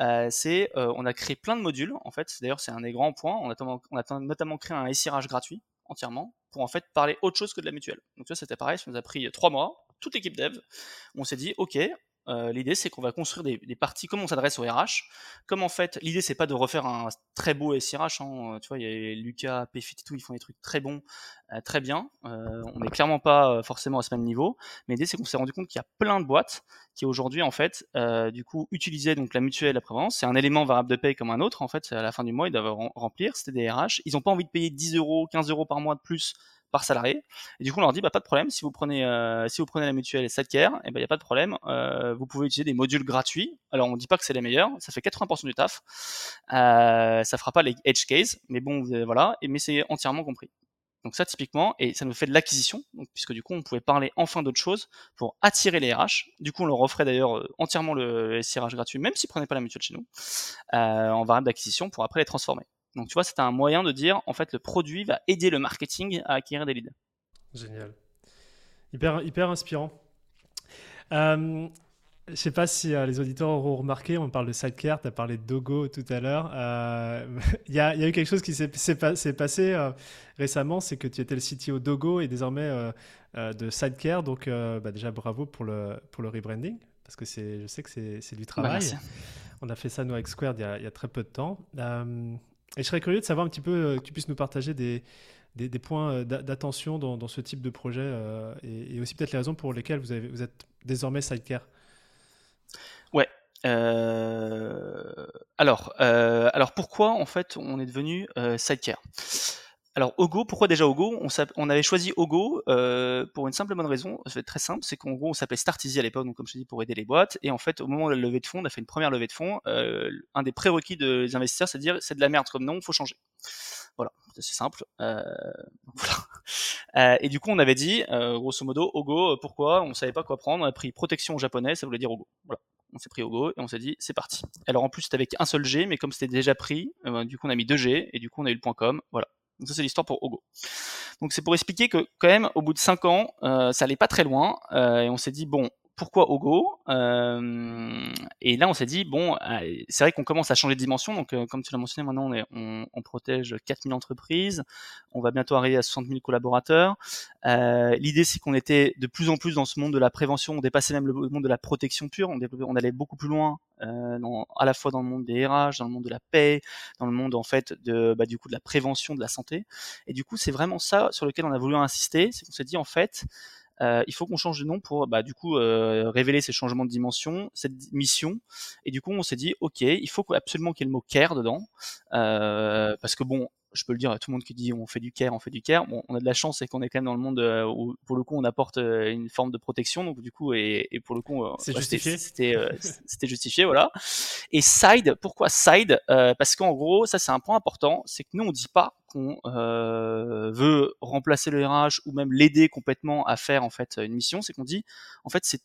euh, c'est euh, on a créé plein de modules. En fait, d'ailleurs, c'est un des grands points. On a, on a notamment créé un SIRH gratuit entièrement pour en fait parler autre chose que de la mutuelle. Donc ça, c'était pareil. Ça nous a pris trois mois. Toute l'équipe dev, on s'est dit, ok, euh, l'idée, c'est qu'on va construire des, parties comme on s'adresse au RH. Comme en fait, l'idée, c'est pas de refaire un très beau SIRH. Hein. Tu vois, il y a Lucas, PFIT et tout, ils font des trucs très bons, euh, très bien. Euh, on n'est clairement pas forcément à ce même niveau. Mais l'idée, c'est qu'on s'est rendu compte qu'il y a plein de boîtes qui aujourd'hui, en fait, du coup, utilisaient donc la mutuelle, la prévalence. C'est un élément variable de paye comme un autre. En fait, à la fin du mois, ils doivent remplir. C'était des RH. Ils n'ont pas envie de payer 10 euros, 15 euros par mois de plus par salarié. Et du coup, on leur dit, bah, pas de problème, si vous prenez, euh, si vous prenez la mutuelle eh ben, il n'y a pas de problème, euh, vous pouvez utiliser des modules gratuits. Alors, on dit pas que c'est les meilleurs, ça fait 80% du taf. Euh, ça fera pas les edge case, mais bon, voilà, mais c'est entièrement compris. Donc ça, typiquement, et ça nous fait de l'acquisition, puisque du coup, on pouvait parler enfin d'autre chose pour attirer les RH. Du coup, on leur offrait d'ailleurs euh, entièrement le SIRH gratuit, même s'ils prenaient pas la mutuelle chez nous, euh, en variable d'acquisition pour après les transformer. Donc tu vois, c'est un moyen de dire, en fait, le produit va aider le marketing à acquérir des leads. Génial. Hyper, hyper inspirant. Euh, je ne sais pas si euh, les auditeurs auront remarqué, on parle de Sidecar, tu as parlé de Dogo tout à l'heure. Euh, il y, a eu quelque chose qui s'est passé récemment, c'est que tu étais le CTO Dogo et désormais de Sidecar. Donc bah, déjà bravo pour le, pour le rebranding, parce que je sais que c'est du bah, travail. on a fait ça nous avec Square il y a, il y a très peu de temps. Et je serais curieux de savoir un petit peu euh, que tu puisses nous partager des, des, points euh, d'attention dans, dans, ce type de projet euh, et, aussi peut-être les raisons pour lesquelles vous, avez, vous êtes désormais Sidecar. Ouais. alors, alors pourquoi en fait on est devenu Sidecar? Alors Ogo, pourquoi déjà Ogo? On, on, avait choisi Ogo euh, pour une simple bonne raison, c'est très simple, c'est qu'en gros on s'appelait Startizy à l'époque, donc comme je te dis pour aider les boîtes, et en fait au moment de la levée de fonds, on a fait une première levée de fonds, euh, un des prérequis des investisseurs, c'est de dire c'est de la merde comme nom, faut changer. Voilà, c'est simple. Euh, voilà. et du coup on avait dit, grosso modo, Ogo, pourquoi? On savait pas quoi prendre, on a pris protection au japonais, ça voulait dire Ogo. Voilà on s'est pris Ogo et on s'est dit c'est parti. Alors en plus c'était avec un seul G, mais comme c'était déjà pris, du coup on a mis deux G et du coup on a eu le point .com, voilà Donc ça c'est l'histoire pour Ogo. Donc c'est pour expliquer que quand même au bout de 5 ans, euh, ça allait pas très loin euh, et on s'est dit bon, pourquoi Ogo euh, Et là, on s'est dit bon, euh, c'est vrai qu'on commence à changer de dimension. Donc, euh, comme tu l'as mentionné, maintenant, on, est, on, on, protège 4000 entreprises. On va bientôt arriver à 60 000 collaborateurs. Euh, L'idée, c'est qu'on était de plus en plus dans ce monde de la prévention. On dépassait même le monde de la protection pure. On, allait beaucoup plus loin, dans, à la fois dans le monde des RH, dans le monde de la paix, dans le monde en fait de bah, du coup de la prévention de la santé. Et du coup, c'est vraiment ça sur lequel on a voulu insister. C'est qu'on s'est dit en fait euh, il faut qu'on change de nom pour bah, du coup euh, révéler ces changements de dimension, cette mission. Et du coup, on s'est dit, ok, il faut absolument qu'il y ait le mot care dedans, euh, parce que bon, je peux le dire à tout le monde qui dit on fait du care, on fait du care. Bon, on a de la chance, c'est qu'on est quand même dans le monde euh, où pour le coup on apporte euh, une forme de protection, donc du coup et, et pour le coup euh, c'est justifié. C'était c'était justifié, voilà. Et side, pourquoi side? Parce qu'en gros, ça c'est un point important, c'est que nous on dit pas qu'on veut remplacer le RH ou même l'aider complètement à faire en fait une mission, c'est qu'on dit en fait c'est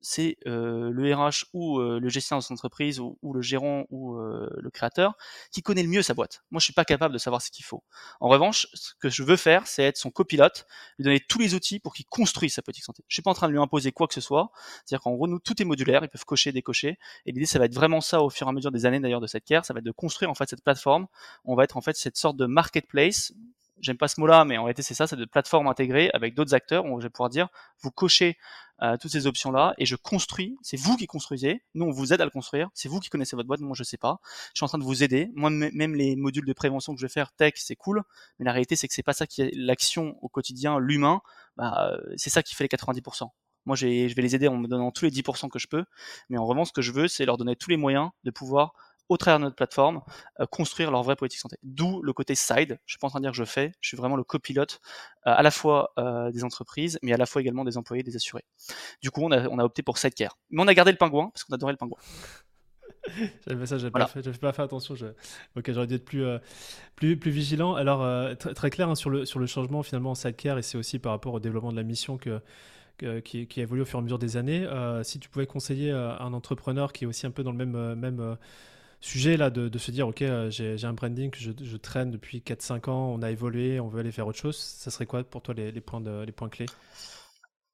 c'est euh, le RH ou euh, le gestionnaire de son entreprise ou, ou le gérant ou euh, le créateur qui connaît le mieux sa boîte. Moi, je suis pas capable de savoir ce qu'il faut. En revanche, ce que je veux faire, c'est être son copilote, lui donner tous les outils pour qu'il construise sa politique santé. Je suis pas en train de lui imposer quoi que ce soit. C'est-à-dire qu'en gros, nous, tout est modulaire, ils peuvent cocher, décocher. Et l'idée, ça va être vraiment ça au fur et à mesure des années d'ailleurs de cette care, ça va être de construire en fait cette plateforme. On va être en fait cette sorte de marketplace j'aime pas ce mot-là, mais en réalité c'est ça, c'est de plateforme intégrée avec d'autres acteurs où je vais pouvoir dire, vous cochez euh, toutes ces options-là et je construis, c'est vous qui construisez, nous on vous aide à le construire, c'est vous qui connaissez votre boîte, moi je sais pas, je suis en train de vous aider, moi même les modules de prévention que je vais faire tech c'est cool, mais la réalité c'est que c'est pas ça qui est l'action au quotidien, l'humain, bah, euh, c'est ça qui fait les 90%. Moi, je vais les aider en me donnant tous les 10% que je peux. Mais en revanche, ce que je veux, c'est leur donner tous les moyens de pouvoir au travers de notre plateforme, euh, construire leur vraie politique santé. D'où le côté side. Je suis pas en train de dire que je fais, je suis vraiment le copilote euh, à la fois euh, des entreprises, mais à la fois également des employés, des assurés. Du coup, on a, on a opté pour Sidecare. Mais on a gardé le pingouin parce qu'on adorait le pingouin. j'avais ça, j'avais pas, pas, fait attention. Je... Ok, j'aurais dû être plus, plus, plus vigilant. Alors, très clair hein, sur, le, sur le changement finalement en Sidecare, et c'est aussi par rapport au développement de la mission que, qui, qui, a évolué au fur et à mesure des années. si tu pouvais conseiller à un entrepreneur qui est aussi un peu dans le même, même sujet là de, se dire ok euh, j'ai un branding que je, traîne depuis 4-5 ans, on a évolué, on veut aller faire autre chose, ça serait quoi pour toi les, points, les points clés?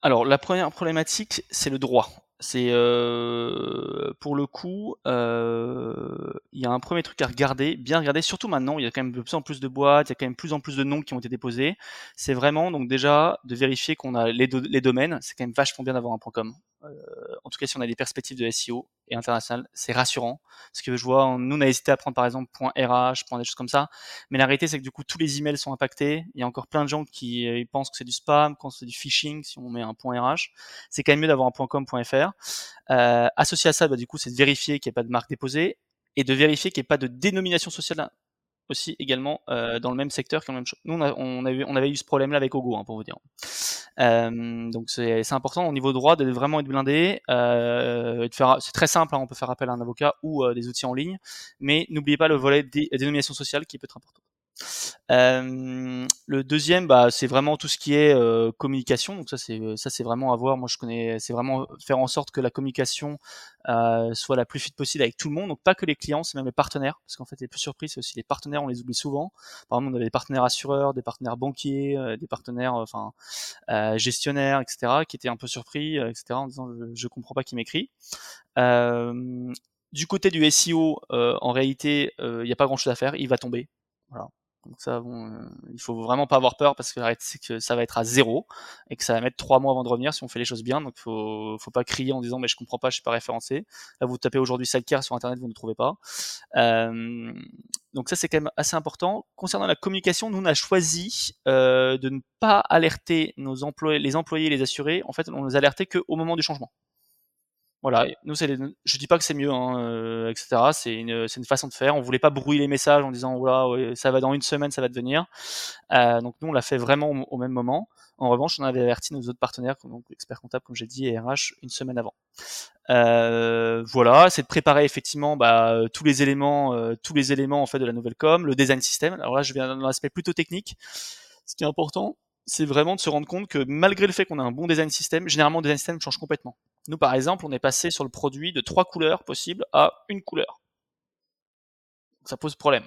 Alors la première problématique c'est le droit. C'est euh, pour le coup, euh, il y a un premier truc à regarder, bien regarder, surtout maintenant, il y a quand même de plus en plus de boîtes, il y a quand même plus en plus de noms qui ont été déposés. C'est vraiment donc déjà de vérifier qu'on a les, les domaines. C'est quand même vachement bien d'avoir un .com. Euh, en tout cas, si on a des perspectives de SEO et international, c'est rassurant. Parce que je vois, nous on a hésité à prendre par exemple .rh, des choses comme ça, mais la réalité c'est que du coup tous les emails sont impactés. Il y a encore plein de gens qui euh, pensent que c'est du spam, quand c'est du phishing si on met un .rh. C'est quand même mieux d'avoir un .com.fr. Euh, associé à ça, bah, du coup, c'est de vérifier qu'il n'y ait pas de marque déposée et de vérifier qu'il n'y ait pas de dénomination sociale aussi également euh, dans le même secteur ont la même chose. Nous, on, a, on, avait, on avait eu ce problème-là avec Ogo, hein, pour vous dire. Euh, donc c'est important au niveau droit de vraiment être blindé. Euh, c'est très simple, hein, on peut faire appel à un avocat ou euh, des outils en ligne, mais n'oubliez pas le volet des dénominations sociales qui peut être important. Le deuxième, bah, c'est vraiment tout ce qui est communication. Donc ça, c'est vraiment à voir. Moi, je connais, c'est vraiment faire en sorte que la communication soit la plus fluide possible avec tout le monde. Donc pas que les clients, c'est même les partenaires. Parce qu'en fait, les plus surpris, c'est aussi les partenaires. On les oublie souvent. Par exemple, on avait des partenaires assureurs, des partenaires banquiers, des partenaires, enfin gestionnaires, etc., qui étaient un peu surpris, etc., en disant je, comprends pas qui m'écrit. du côté du SEO, en réalité, il n'y a pas grand chose à faire. Il va tomber. Voilà. Donc ça, bon, euh, il faut vraiment pas avoir peur parce que que ça va être à zéro et que ça va mettre trois mois avant de revenir si on fait les choses bien. Donc faut, faut pas crier en disant mais je comprends pas, je suis pas référencé. Là vous tapez aujourd'hui Sidecar sur internet, vous ne trouvez pas. Euh, donc ça c'est quand même assez important. Concernant la communication, nous on a choisi euh, de ne pas alerter nos employés, les employés, les assurés. En fait, on les alertait qu'au moment du changement. Voilà, nous, c'est je dis pas que c'est mieux, hein, euh, etc. C'est une, façon de faire. On voulait pas brouiller les messages en disant voilà, ça va dans une semaine, ça va devenir. Euh, donc nous, on l'a fait vraiment au, même moment. En revanche, on avait averti nos autres partenaires, donc experts comptables, comme j'ai dit, et RH, une semaine avant. Euh, voilà, c'est de préparer effectivement bah, tous les éléments, euh, tous les éléments en fait de la nouvelle com, le design system. Alors là, je viens dans l'aspect plutôt technique. Ce qui est important, c'est vraiment de se rendre compte que malgré le fait qu'on a un bon design system, généralement le design system change complètement. Nous, par exemple, on est passé sur le produit de trois couleurs possibles à une couleur. ça pose problème.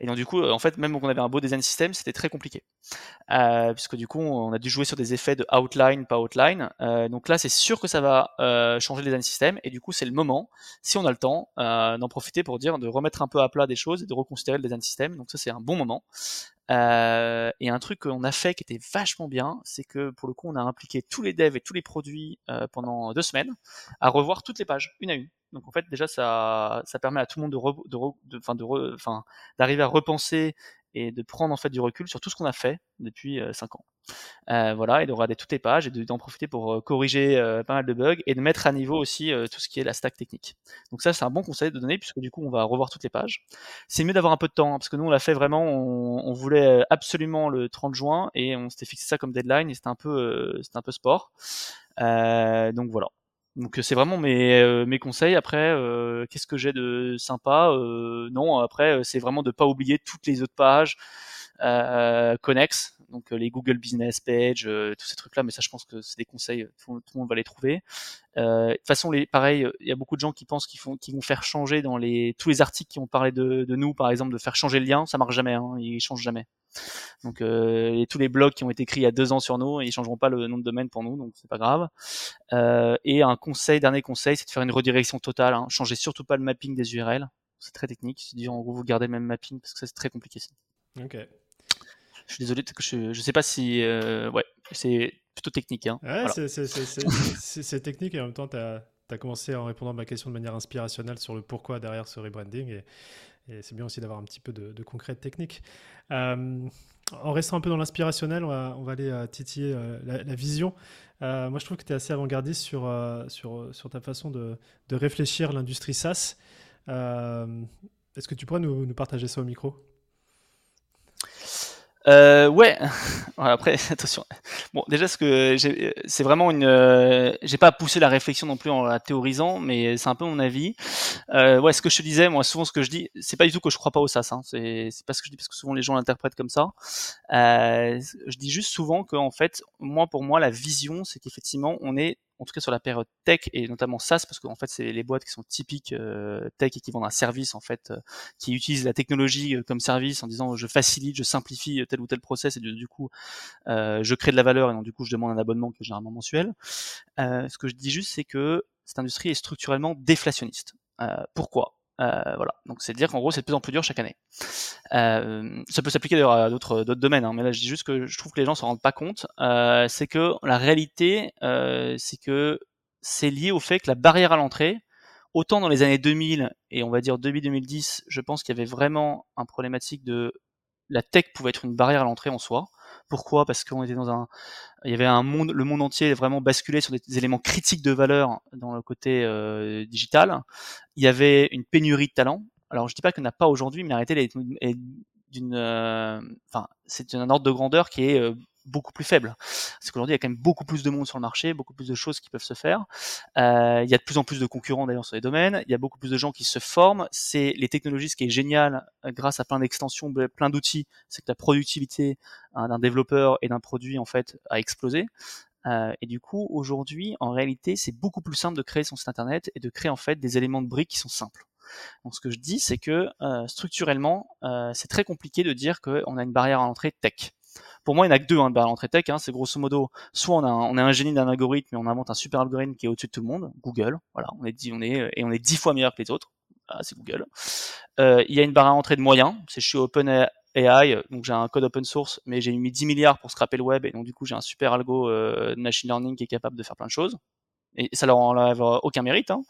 Et donc du coup, en fait, même quand on avait un beau design system, c'était très compliqué, euh, puisque du coup, on a dû jouer sur des effets de outline, pas outline. Euh, donc là, c'est sûr que ça va euh, changer le design system, et du coup, c'est le moment, si on a le temps, euh, d'en profiter pour dire de remettre un peu à plat des choses et de reconsidérer le design system. Donc ça, c'est un bon moment. Euh, et un truc qu'on a fait qui était vachement bien, c'est que pour le coup, on a impliqué tous les devs et tous les produits euh, pendant deux semaines à revoir toutes les pages, une à une. Donc en fait, déjà, ça, ça permet à tout le monde de, re, de, re, de, de re, d'arriver à repenser et de prendre en fait du recul sur tout ce qu'on a fait depuis euh, 5 ans. Euh, voilà, et de regarder toutes les pages et d'en profiter pour euh, corriger euh, pas mal de bugs et de mettre à niveau aussi euh, tout ce qui est la stack technique. Donc ça, c'est un bon conseil de donner puisque du coup, on va revoir toutes les pages. C'est mieux d'avoir un peu de temps hein, parce que nous, on l'a fait vraiment, on, on, voulait absolument le 30 juin et on s'était fixé ça comme deadline et c'était un peu, c'était un peu sport. donc voilà. Donc c'est vraiment mes, euh, mes conseils. Après, euh, qu'est-ce que j'ai de sympa? Euh, Non, après c'est vraiment de pas oublier toutes les autres pages connexes, donc les Google Business Page, tous ces trucs-là. Mais ça, je pense que c'est des conseils, tout, le monde va les trouver. de toute façon, pareil, il y a beaucoup de gens qui pensent qu'ils vont faire changer dans tous les articles qui ont parlé de, nous, par exemple, de faire changer le lien. Ça marche jamais, hein, ils changent jamais. Donc euh, tous les blogs qui ont été écrits il y a deux ans sur nous, ils changeront pas le nom de domaine pour nous, donc c'est pas grave. Euh, et un conseil, dernier conseil, c'est de faire une redirection totale. Hein. Changez surtout pas le mapping des URL, c'est très technique. C'est dire en gros vous gardez le même mapping parce que c'est très compliqué. Ok. Je suis désolé, je, je sais pas si euh, ouais, c'est plutôt technique. Hein. Ouais, voilà. c'est technique et en même temps tu as, as, commencé en répondant à ma question de manière inspirationnelle sur le pourquoi derrière ce rebranding et et c'est bien aussi d'avoir un petit peu de, de concret technique. Euh, en restant un peu dans l'inspirationnel, on va, on va aller euh, titiller la, la, vision. Euh, moi, je trouve que tu es assez avant-gardiste sur, sur, sur, ta façon de, de réfléchir l'industrie SaaS. Est-ce que tu pourrais nous, nous, partager ça au micro? Euh, ouais. Après, attention. Bon, déjà, ce que c'est vraiment une. Euh, j'ai pas poussé la réflexion non plus en la théorisant, mais c'est un peu mon avis. Euh, ouais, ce que je te disais, moi, souvent, ce que je dis, c'est pas du tout que je crois pas au SaaS. Hein, c'est pas ce que je dis parce que souvent les gens l'interprètent comme ça. Euh, je dis juste souvent que, en fait, moi, pour moi, la vision, c'est qu'effectivement, on est en tout cas sur la période tech et notamment SaaS parce qu'en fait c'est les boîtes qui sont typiques euh, tech et qui vendent un service en fait euh, qui utilisent la technologie euh, comme service en disant je facilite, je simplifie tel ou tel process et du, du coup je crée de la valeur et donc du coup je demande un abonnement qui est généralement mensuel. Ce que je dis juste c'est que cette industrie est structurellement déflationniste. pourquoi? Euh, voilà. Donc c'est dire qu'en gros c'est de plus en plus dur chaque année. Euh, ça peut s'appliquer d'ailleurs à d'autres domaines, hein, mais là je dis juste que je trouve que les gens se rendent pas compte. Euh, c'est que la réalité, c'est que c'est lié au fait que la barrière à l'entrée, autant dans les années 2000 et on va dire 2000-2010, je pense qu'il y avait vraiment un problématique de la tech pouvait être une barrière à l'entrée en soi. Pourquoi Parce qu'on était dans un, il y avait un monde, le monde entier vraiment basculé sur des éléments critiques de valeur dans le côté euh, digital. Il y avait une pénurie de talents. Alors je dis pas qu'il n'y en a pas aujourd'hui, mais la réalité est d'une, euh, enfin c'est un ordre de grandeur qui est euh, beaucoup plus faible. Parce qu'aujourd'hui, il y a quand même beaucoup plus de monde sur le marché, beaucoup plus de choses qui peuvent se faire. Euh, il y a de plus en plus de concurrents d'ailleurs sur les domaines. Il y a beaucoup plus de gens qui se forment. C'est les technologies, ce qui est génial euh, grâce à plein d'extensions, plein d'outils, c'est que la productivité hein, d'un développeur et d'un produit en fait a explosé. Euh, et du coup, aujourd'hui, en réalité, c'est beaucoup plus simple de créer son site internet et de créer en fait des éléments de briques qui sont simples. Donc, ce que je dis, c'est que structurellement, c'est très compliqué de dire qu'on a une barrière à l'entrée tech. Pour moi, il n'y en a que deux hein, de l'entrée tech. Hein. C'est grosso modo, soit on, est un génie d'un algorithme et on invente un super algorithme qui est au-dessus de tout le monde, Google. Voilà, on est on est et on est dix fois meilleur que les autres. Ah, c'est Google. Euh, il y a une barre à de moyens. C'est je suis open AI, donc j'ai un code open source, mais j'ai mis 10 milliards pour scraper le web et donc du coup j'ai un super algo euh, machine learning qui est capable de faire plein de choses et ça leur enlève aucun mérite. Hein.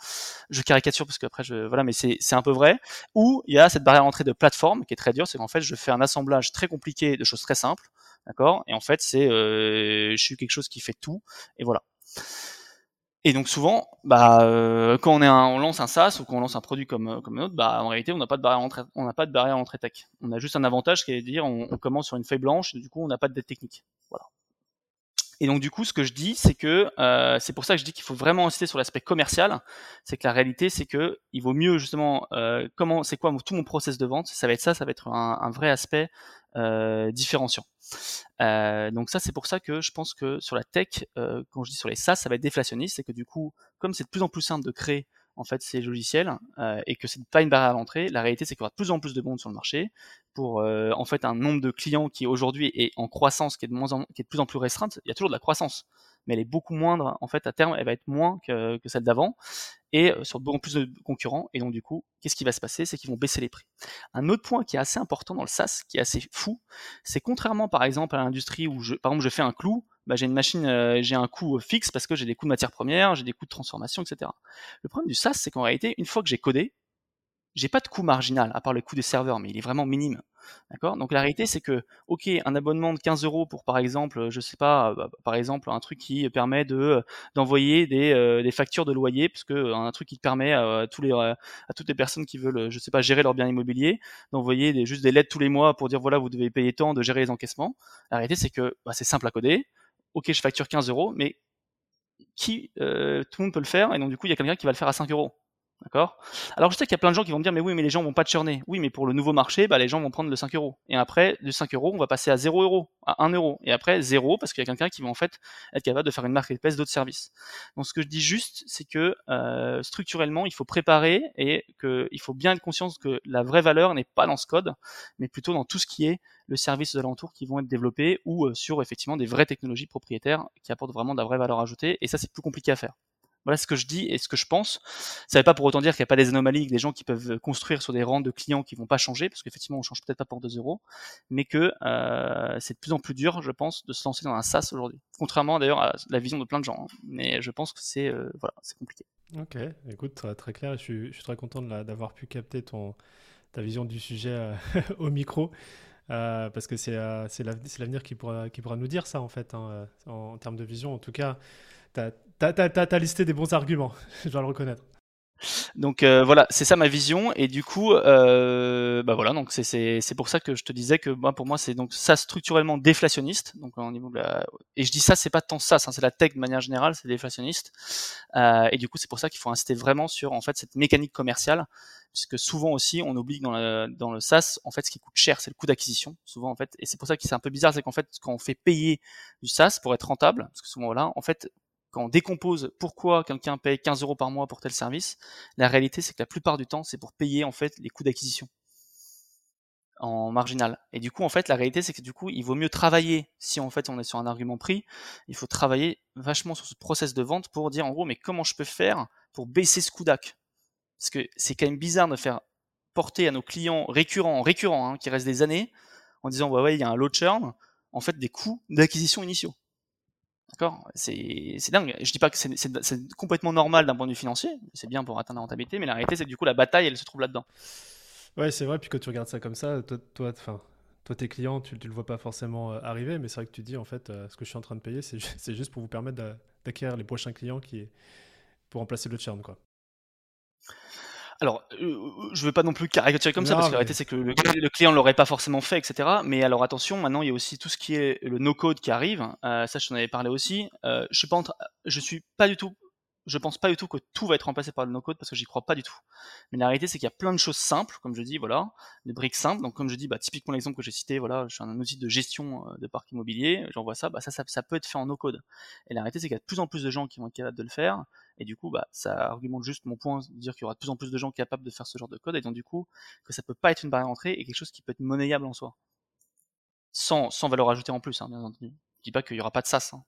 Je caricature parce qu'après, je, voilà, mais c'est un peu vrai. Ou il y a cette barrière d'entrée de plateforme qui est très dure, c'est qu'en fait, je fais un assemblage très compliqué de choses très simples, d'accord Et en fait, c'est, euh, je suis quelque chose qui fait tout, et voilà. Et donc souvent, bah, euh, quand on, est un, on lance un SaaS ou qu'on lance un produit comme comme un autre, bah, en réalité, on n'a pas de barrière entrée, on n'a pas de barrière entrée tech. On a juste un avantage qui est de dire, on, on commence sur une feuille blanche, et du coup, on n'a pas de dette technique. Voilà. Et donc du coup, ce que je dis, c'est que euh, c'est pour ça que je dis qu'il faut vraiment insister sur l'aspect commercial. C'est que la réalité, c'est que il vaut mieux justement euh, comment, c'est quoi tout mon process de vente. Ça va être ça, ça va être un, vrai aspect euh, différenciant. Euh, donc ça, c'est pour ça que je pense que sur la tech, euh, quand je dis sur les SaaS, ça va être déflationniste, c'est que du coup, comme c'est de plus en plus simple de créer en fait ces logiciels euh, et que c'est pas une barrière à l'entrée. La réalité, c'est qu'il y aura de plus en plus de monde sur le marché pour euh, en fait un nombre de clients qui aujourd'hui est en croissance, qui est de moins en, qui est de plus en plus restreinte. Il y a toujours de la croissance, mais elle est beaucoup moindre. En fait, à terme, elle va être moins que, que celle d'avant et euh, sur beaucoup plus de concurrents. Et donc du coup, qu'est-ce qui va se passer? C'est qu'ils vont baisser les prix. Un autre point qui est assez important dans le SaaS, qui est assez fou, c'est contrairement par exemple à l'industrie où par exemple, je fais un clou, bah, j'ai une machine, euh, j'ai un coût euh, fixe parce que j'ai des coûts de matières premières, j'ai des coûts de transformation, etc. Le problème du SaaS, c'est qu'en réalité, une fois que j'ai codé, j'ai pas de coût marginal à part le coût des serveurs, mais il est vraiment minime. D'accord? Donc la réalité, c'est que, ok, un abonnement de 15 euros pour, par exemple, je sais pas, bah, par exemple, un truc qui permet de d'envoyer des, euh, des, factures de loyer, parce que un truc qui permet à, tous les, à toutes les personnes qui veulent, je sais pas, gérer leur bien immobilier, d'envoyer juste des lettres tous les mois pour dire voilà, vous devez payer tant, de gérer les encaissements. La réalité, c'est que bah, c'est simple à coder. Ok, je facture 15 euros, mais qui, euh, tout le monde peut le faire, et donc du coup, il y a quelqu'un qui va le faire à 5 euros. D'accord? Alors je sais qu'il y a plein de gens qui vont me dire mais oui mais les gens vont pas churner. Oui mais pour le nouveau marché, bah, les gens vont prendre le 5 euros. Et après, de 5 euros, on va passer à 0 euros, à 1 euro. Et après 0 parce qu'il y a quelqu'un qui va en fait être capable de faire une marketplace d'autres services. Donc ce que je dis juste, c'est que euh, structurellement, il faut préparer et qu'il faut bien être conscient que la vraie valeur n'est pas dans ce code, mais plutôt dans tout ce qui est le service aux alentours qui vont être développés ou euh, sur effectivement des vraies technologies propriétaires qui apportent vraiment de la vraie valeur ajoutée. Et ça, c'est plus compliqué à faire. Voilà ce que je dis et ce que je pense. Ça ne veut pas pour autant dire qu'il n'y a pas des anomalies, des gens qui peuvent construire sur des rangs de clients qui vont pas changer, parce qu'effectivement on change peut-être pas pour 2 euros, mais que euh, c'est de plus en plus dur, je pense, de se lancer dans un SaaS aujourd'hui. Contrairement d'ailleurs à la vision de plein de gens, hein. mais je pense que c'est euh, voilà, compliqué. Ok, écoute, très, clair. Je suis, je suis très content d'avoir pu capter ton ta vision du sujet euh, au micro. Parce que c'est l'avenir qui pourra, qui pourra nous dire ça en fait, hein, en, en, termes de vision. En tout cas, T'as as, listé des bons arguments, je dois le reconnaître. Donc euh, voilà, c'est ça ma vision et du coup, euh, bah voilà, donc c'est pour ça que je te disais que bah, pour moi c'est donc ça structurellement déflationniste. Donc au niveau et je dis ça, c'est pas tant ça, c'est la tech de manière générale, c'est déflationniste. Euh, et du coup, c'est pour ça qu'il faut insister vraiment sur en fait cette mécanique commerciale, puisque souvent aussi on oublie dans le, dans le SaaS, en fait, ce qui coûte cher, c'est le coût d'acquisition, souvent en fait. Et c'est pour ça que c'est un peu bizarre, c'est qu'en fait, quand on fait payer du SaaS pour être rentable, parce que souvent voilà, en fait, quand on décompose pourquoi quelqu'un paye 15 euros par mois pour tel service, la réalité c'est que la plupart du temps c'est pour payer en fait les coûts d'acquisition en marginal. Et du coup en fait la réalité c'est que du coup il vaut mieux travailler si en fait on est sur un argument prix, il faut travailler vachement sur ce process de vente pour dire en gros mais comment je peux faire pour baisser ce coût d'ac? Parce que c'est quand même bizarre de faire porter à nos clients récurrents, récurrents hein, qui restent des années en disant ouais ouais il y a un low churn en fait des coûts d'acquisition initiaux. D'accord? C'est, dingue. Je dis pas que c'est, complètement normal d'un point de vue financier, c'est bien pour atteindre la rentabilité, mais la réalité, c'est que du coup, la bataille, elle se trouve là-dedans. Ouais, c'est vrai. Puis quand tu regardes ça comme ça, toi, toi, toi tes clients, tu, ne le vois pas forcément euh, arriver, mais c'est vrai que tu dis, en fait, euh, ce que je suis en train de payer, c'est, juste pour vous permettre d'acquérir les prochains clients qui pour remplacer le churn, quoi alors, euh, je veux pas non plus caricaturer comme ça, parce que la réalité, c'est que le, le client l'aurait pas forcément fait, etc. Mais alors, attention, maintenant, il y a aussi tout ce qui est le no-code qui arrive. Euh, ça, je t'en avais parlé aussi. Euh, je suis pas, je suis pas du tout je pense pas du tout que tout va être remplacé par le no-code parce que j'y crois pas du tout. Mais la réalité, c'est qu'il y a plein de choses simples, comme je dis, voilà, des briques simples. Donc, comme je dis, bah, typiquement l'exemple que j'ai cité, voilà, je suis un outil de gestion de parc immobilier, j'envoie ça, bah, ça, ça, ça, peut être fait en no-code. Et la réalité, c'est qu'il y a de plus en plus de gens qui vont être capables de le faire. Et du coup, bah, ça argumente juste mon point, de dire qu'il y aura de plus en plus de gens capables de faire ce genre de code, et donc du coup, que ça peut pas être une barrière d'entrée et quelque chose qui peut être monnayable en soi. Sans, sans valeur ajoutée en plus, hein, bien entendu. Je dis pas qu'il y aura pas de SaaS, hein.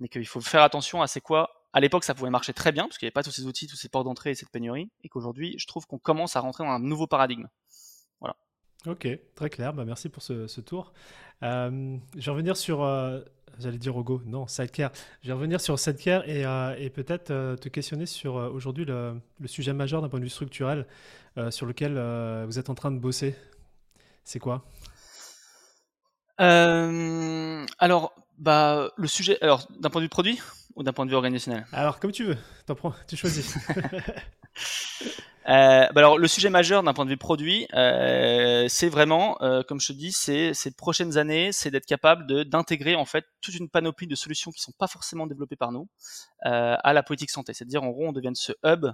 mais qu'il faut faire attention à c'est quoi. À l'époque, ça pouvait marcher très bien, parce qu'il n'y avait pas tous ces outils, tous ces ports d'entrée et cette pénurie, et qu'aujourd'hui, je trouve qu'on commence à rentrer dans un nouveau paradigme. Voilà. Ok, très clair. Bah, merci pour ce, tour. Euh, je vais revenir sur, euh, j'allais dire Ogo, non, Sidecare. Je vais revenir sur Sidecare et, euh, et peut-être te questionner sur aujourd'hui le, sujet majeur d'un point de vue structurel sur lequel vous êtes en train de bosser. C'est quoi? Alors, bah, le sujet, alors d'un point de vue produit ou d'un point de vue organisationnel Alors, comme tu veux, prends, tu choisis. Euh, bah alors le sujet majeur d'un point de vue produit, euh, c'est vraiment, euh, comme je te dis, c'est ces prochaines années, c'est d'être capable d'intégrer en fait toute une panoplie de solutions qui sont pas forcément développées par nous à la politique santé. C'est-à-dire en gros, on devienne ce hub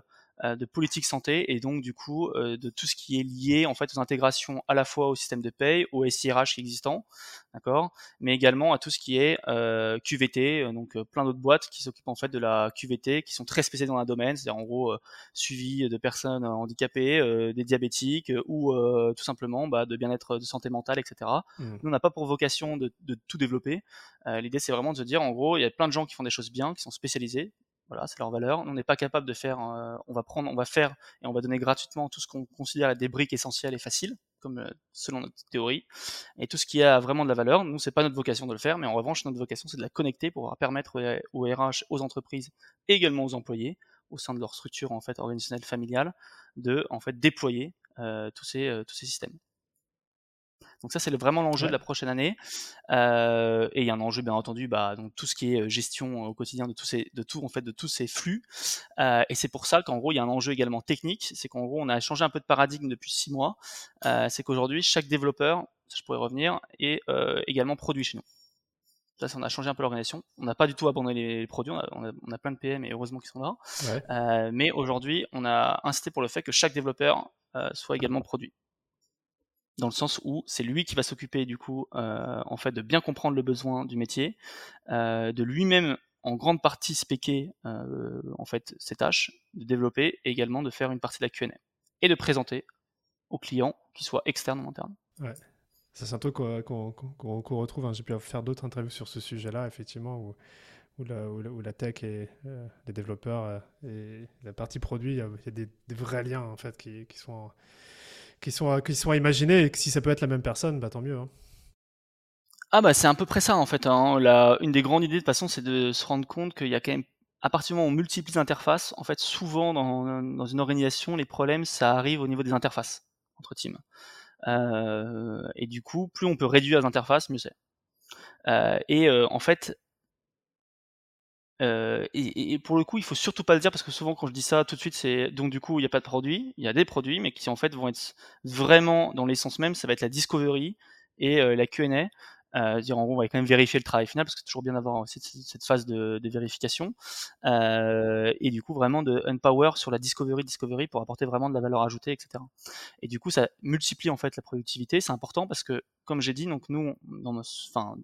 de politique santé et donc du coup euh, de tout ce qui est lié en fait aux intégrations à la fois au système de paye, au SIRH existant, d'accord, mais également à tout ce qui est euh, QVT, donc plein d'autres boîtes qui s'occupent en fait de la QVT, qui sont très spécialisées dans un domaine, c'est-à-dire en gros suivi de personnes handicapées, des diabétiques ou tout simplement bah, de bien-être de santé mentale, etc. Mmh. Nous on n'a pas pour vocation de, de tout développer. L'idée c'est vraiment de se dire en gros il y a plein de gens qui font des choses bien, qui sont spécialisés, voilà, c'est leur valeur. On n'est pas capable de faire, euh, on va prendre, on va faire et on va donner gratuitement tout ce qu'on considère être des briques essentielles et faciles, comme euh, selon notre théorie. Et tout ce qui a vraiment de la valeur, nous, c'est pas notre vocation de le faire, mais en revanche, notre vocation, c'est de la connecter pour permettre aux, RH, aux entreprises et également aux employés, au sein de leur structure en fait organisationnelle familiale, de en fait déployer euh, tous ces tous ces systèmes. Donc ça, c'est vraiment l'enjeu de la prochaine année. Euh, et il y a un enjeu, bien entendu, bah, donc tout ce qui est gestion au quotidien de tous ces, de tout en fait, de tous ces flux. Euh, et c'est pour ça qu'en gros, il y a un enjeu également technique. C'est qu'en gros, on a changé un peu de paradigme depuis six mois. Euh, c'est qu'aujourd'hui, chaque développeur, ça je pourrais revenir, est également produit chez nous. Ça, on a changé un peu l'organisation. On n'a pas du tout abandonné les, produits. On a, on, a, plein de PM et heureusement qu'ils sont là. Ouais. mais aujourd'hui, on a insisté pour le fait que chaque développeur soit également produit dans le sens où c'est lui qui va s'occuper du coup euh, en fait de bien comprendre le besoin du métier, euh, de lui-même en grande partie spéquer euh, en fait ses tâches, de développer et également de faire une partie de la Q&A et de présenter aux clients, qu'ils soient externes ou internes. Ça, c'est un truc qu'on retrouve. Hein. J'ai pu faire d'autres interviews sur ce sujet-là, effectivement, où, où, la, tech et les développeurs et la partie produit, il y a, des, vrais liens en fait qui sont qui sont, qui sont à imaginer et que si ça peut être la même personne, bah tant mieux. Hein. Ah bah c'est à peu près ça en fait. Hein. La, une des grandes idées de toute façon, c'est de se rendre compte qu'il y a quand même, à partir du moment où on multiplie les interfaces, en fait souvent dans, dans une organisation, les problèmes ça arrive au niveau des interfaces entre teams. Euh, et du coup, plus on peut réduire les interfaces, mieux c'est. Euh, et euh, en fait, euh, et, pour le coup, il faut surtout pas le dire parce que souvent quand je dis ça, tout de suite, c'est donc du coup, il n'y a pas de produit, il y a des produits, mais qui en fait vont être vraiment dans l'essence même, ça va être la discovery et euh, la Q&A. Euh, dire en gros, on va quand même vérifier le travail final parce que c'est toujours bien d'avoir cette, cette, phase de, de vérification euh, et du coup vraiment de unpower sur la discovery discovery pour apporter vraiment de la valeur ajoutée, etc. Et du coup, ça multiplie en fait la productivité. C'est important parce que comme j'ai dit, donc nous,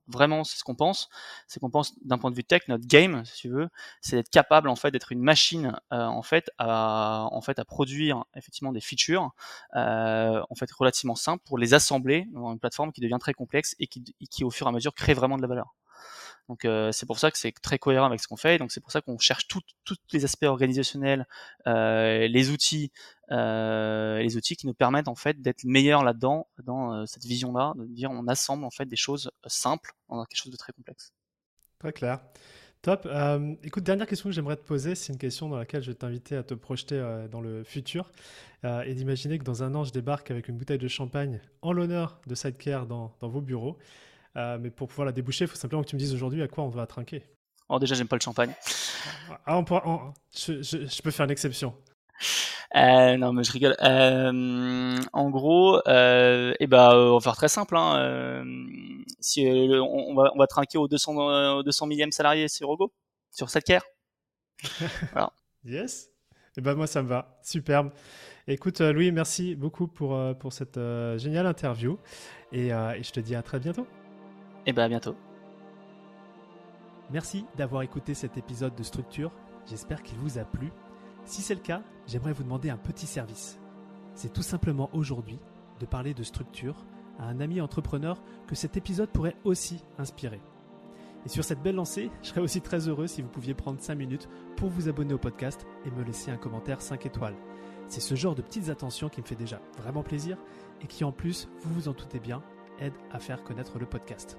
vraiment, c'est ce qu'on pense, c'est qu'on pense d'un point de vue tech, notre game, si tu veux, c'est d'être capable en fait d'être une machine euh, en fait à produire effectivement des features euh, en fait relativement simples pour les assembler dans une plateforme qui devient très complexe et qui au fur et à mesure crée vraiment de la valeur. Donc euh, c'est pour ça que c'est très cohérent avec ce qu'on fait. Donc c'est pour ça qu'on cherche tous les aspects organisationnels, euh, les outils, euh, les outils qui nous permettent en fait d'être meilleurs là-dedans, dans cette vision-là, de dire on assemble en fait des choses simples dans quelque chose de très complexe. Très clair. Top. Écoute, dernière question que j'aimerais te poser, c'est une question dans laquelle je vais t'inviter à te projeter dans le futur et d'imaginer que dans un an, je débarque avec une bouteille de champagne en l'honneur de Sidecare dans vos bureaux. Euh, mais pour pouvoir la déboucher, il faut simplement que tu me dises aujourd'hui à quoi on va trinquer. Oh, déjà, j'aime pas le champagne. Ah, on je, peux faire une exception. Euh, non, mais je rigole. Euh, en gros, eh ben, on va faire très simple. Hein. si on, va, on va trinquer au 200, 200 millième salarié sur Rogo, sur cette care. voilà. Yes. Eh ben moi, ça me va. Superbe. Écoute, Louis, merci beaucoup pour, pour cette géniale interview. Et, et je te dis à très bientôt. Et bien à bientôt. Merci d'avoir écouté cet épisode de Structure. J'espère qu'il vous a plu. Si c'est le cas, j'aimerais vous demander un petit service. C'est tout simplement aujourd'hui de parler de structure à un ami entrepreneur que cet épisode pourrait aussi inspirer. Et sur cette belle lancée, je serais aussi très heureux si vous pouviez prendre 5 minutes pour vous abonner au podcast et me laisser un commentaire 5 étoiles. C'est ce genre de petites attentions qui me fait déjà vraiment plaisir et qui en plus, vous vous en doutez bien, aide à faire connaître le podcast.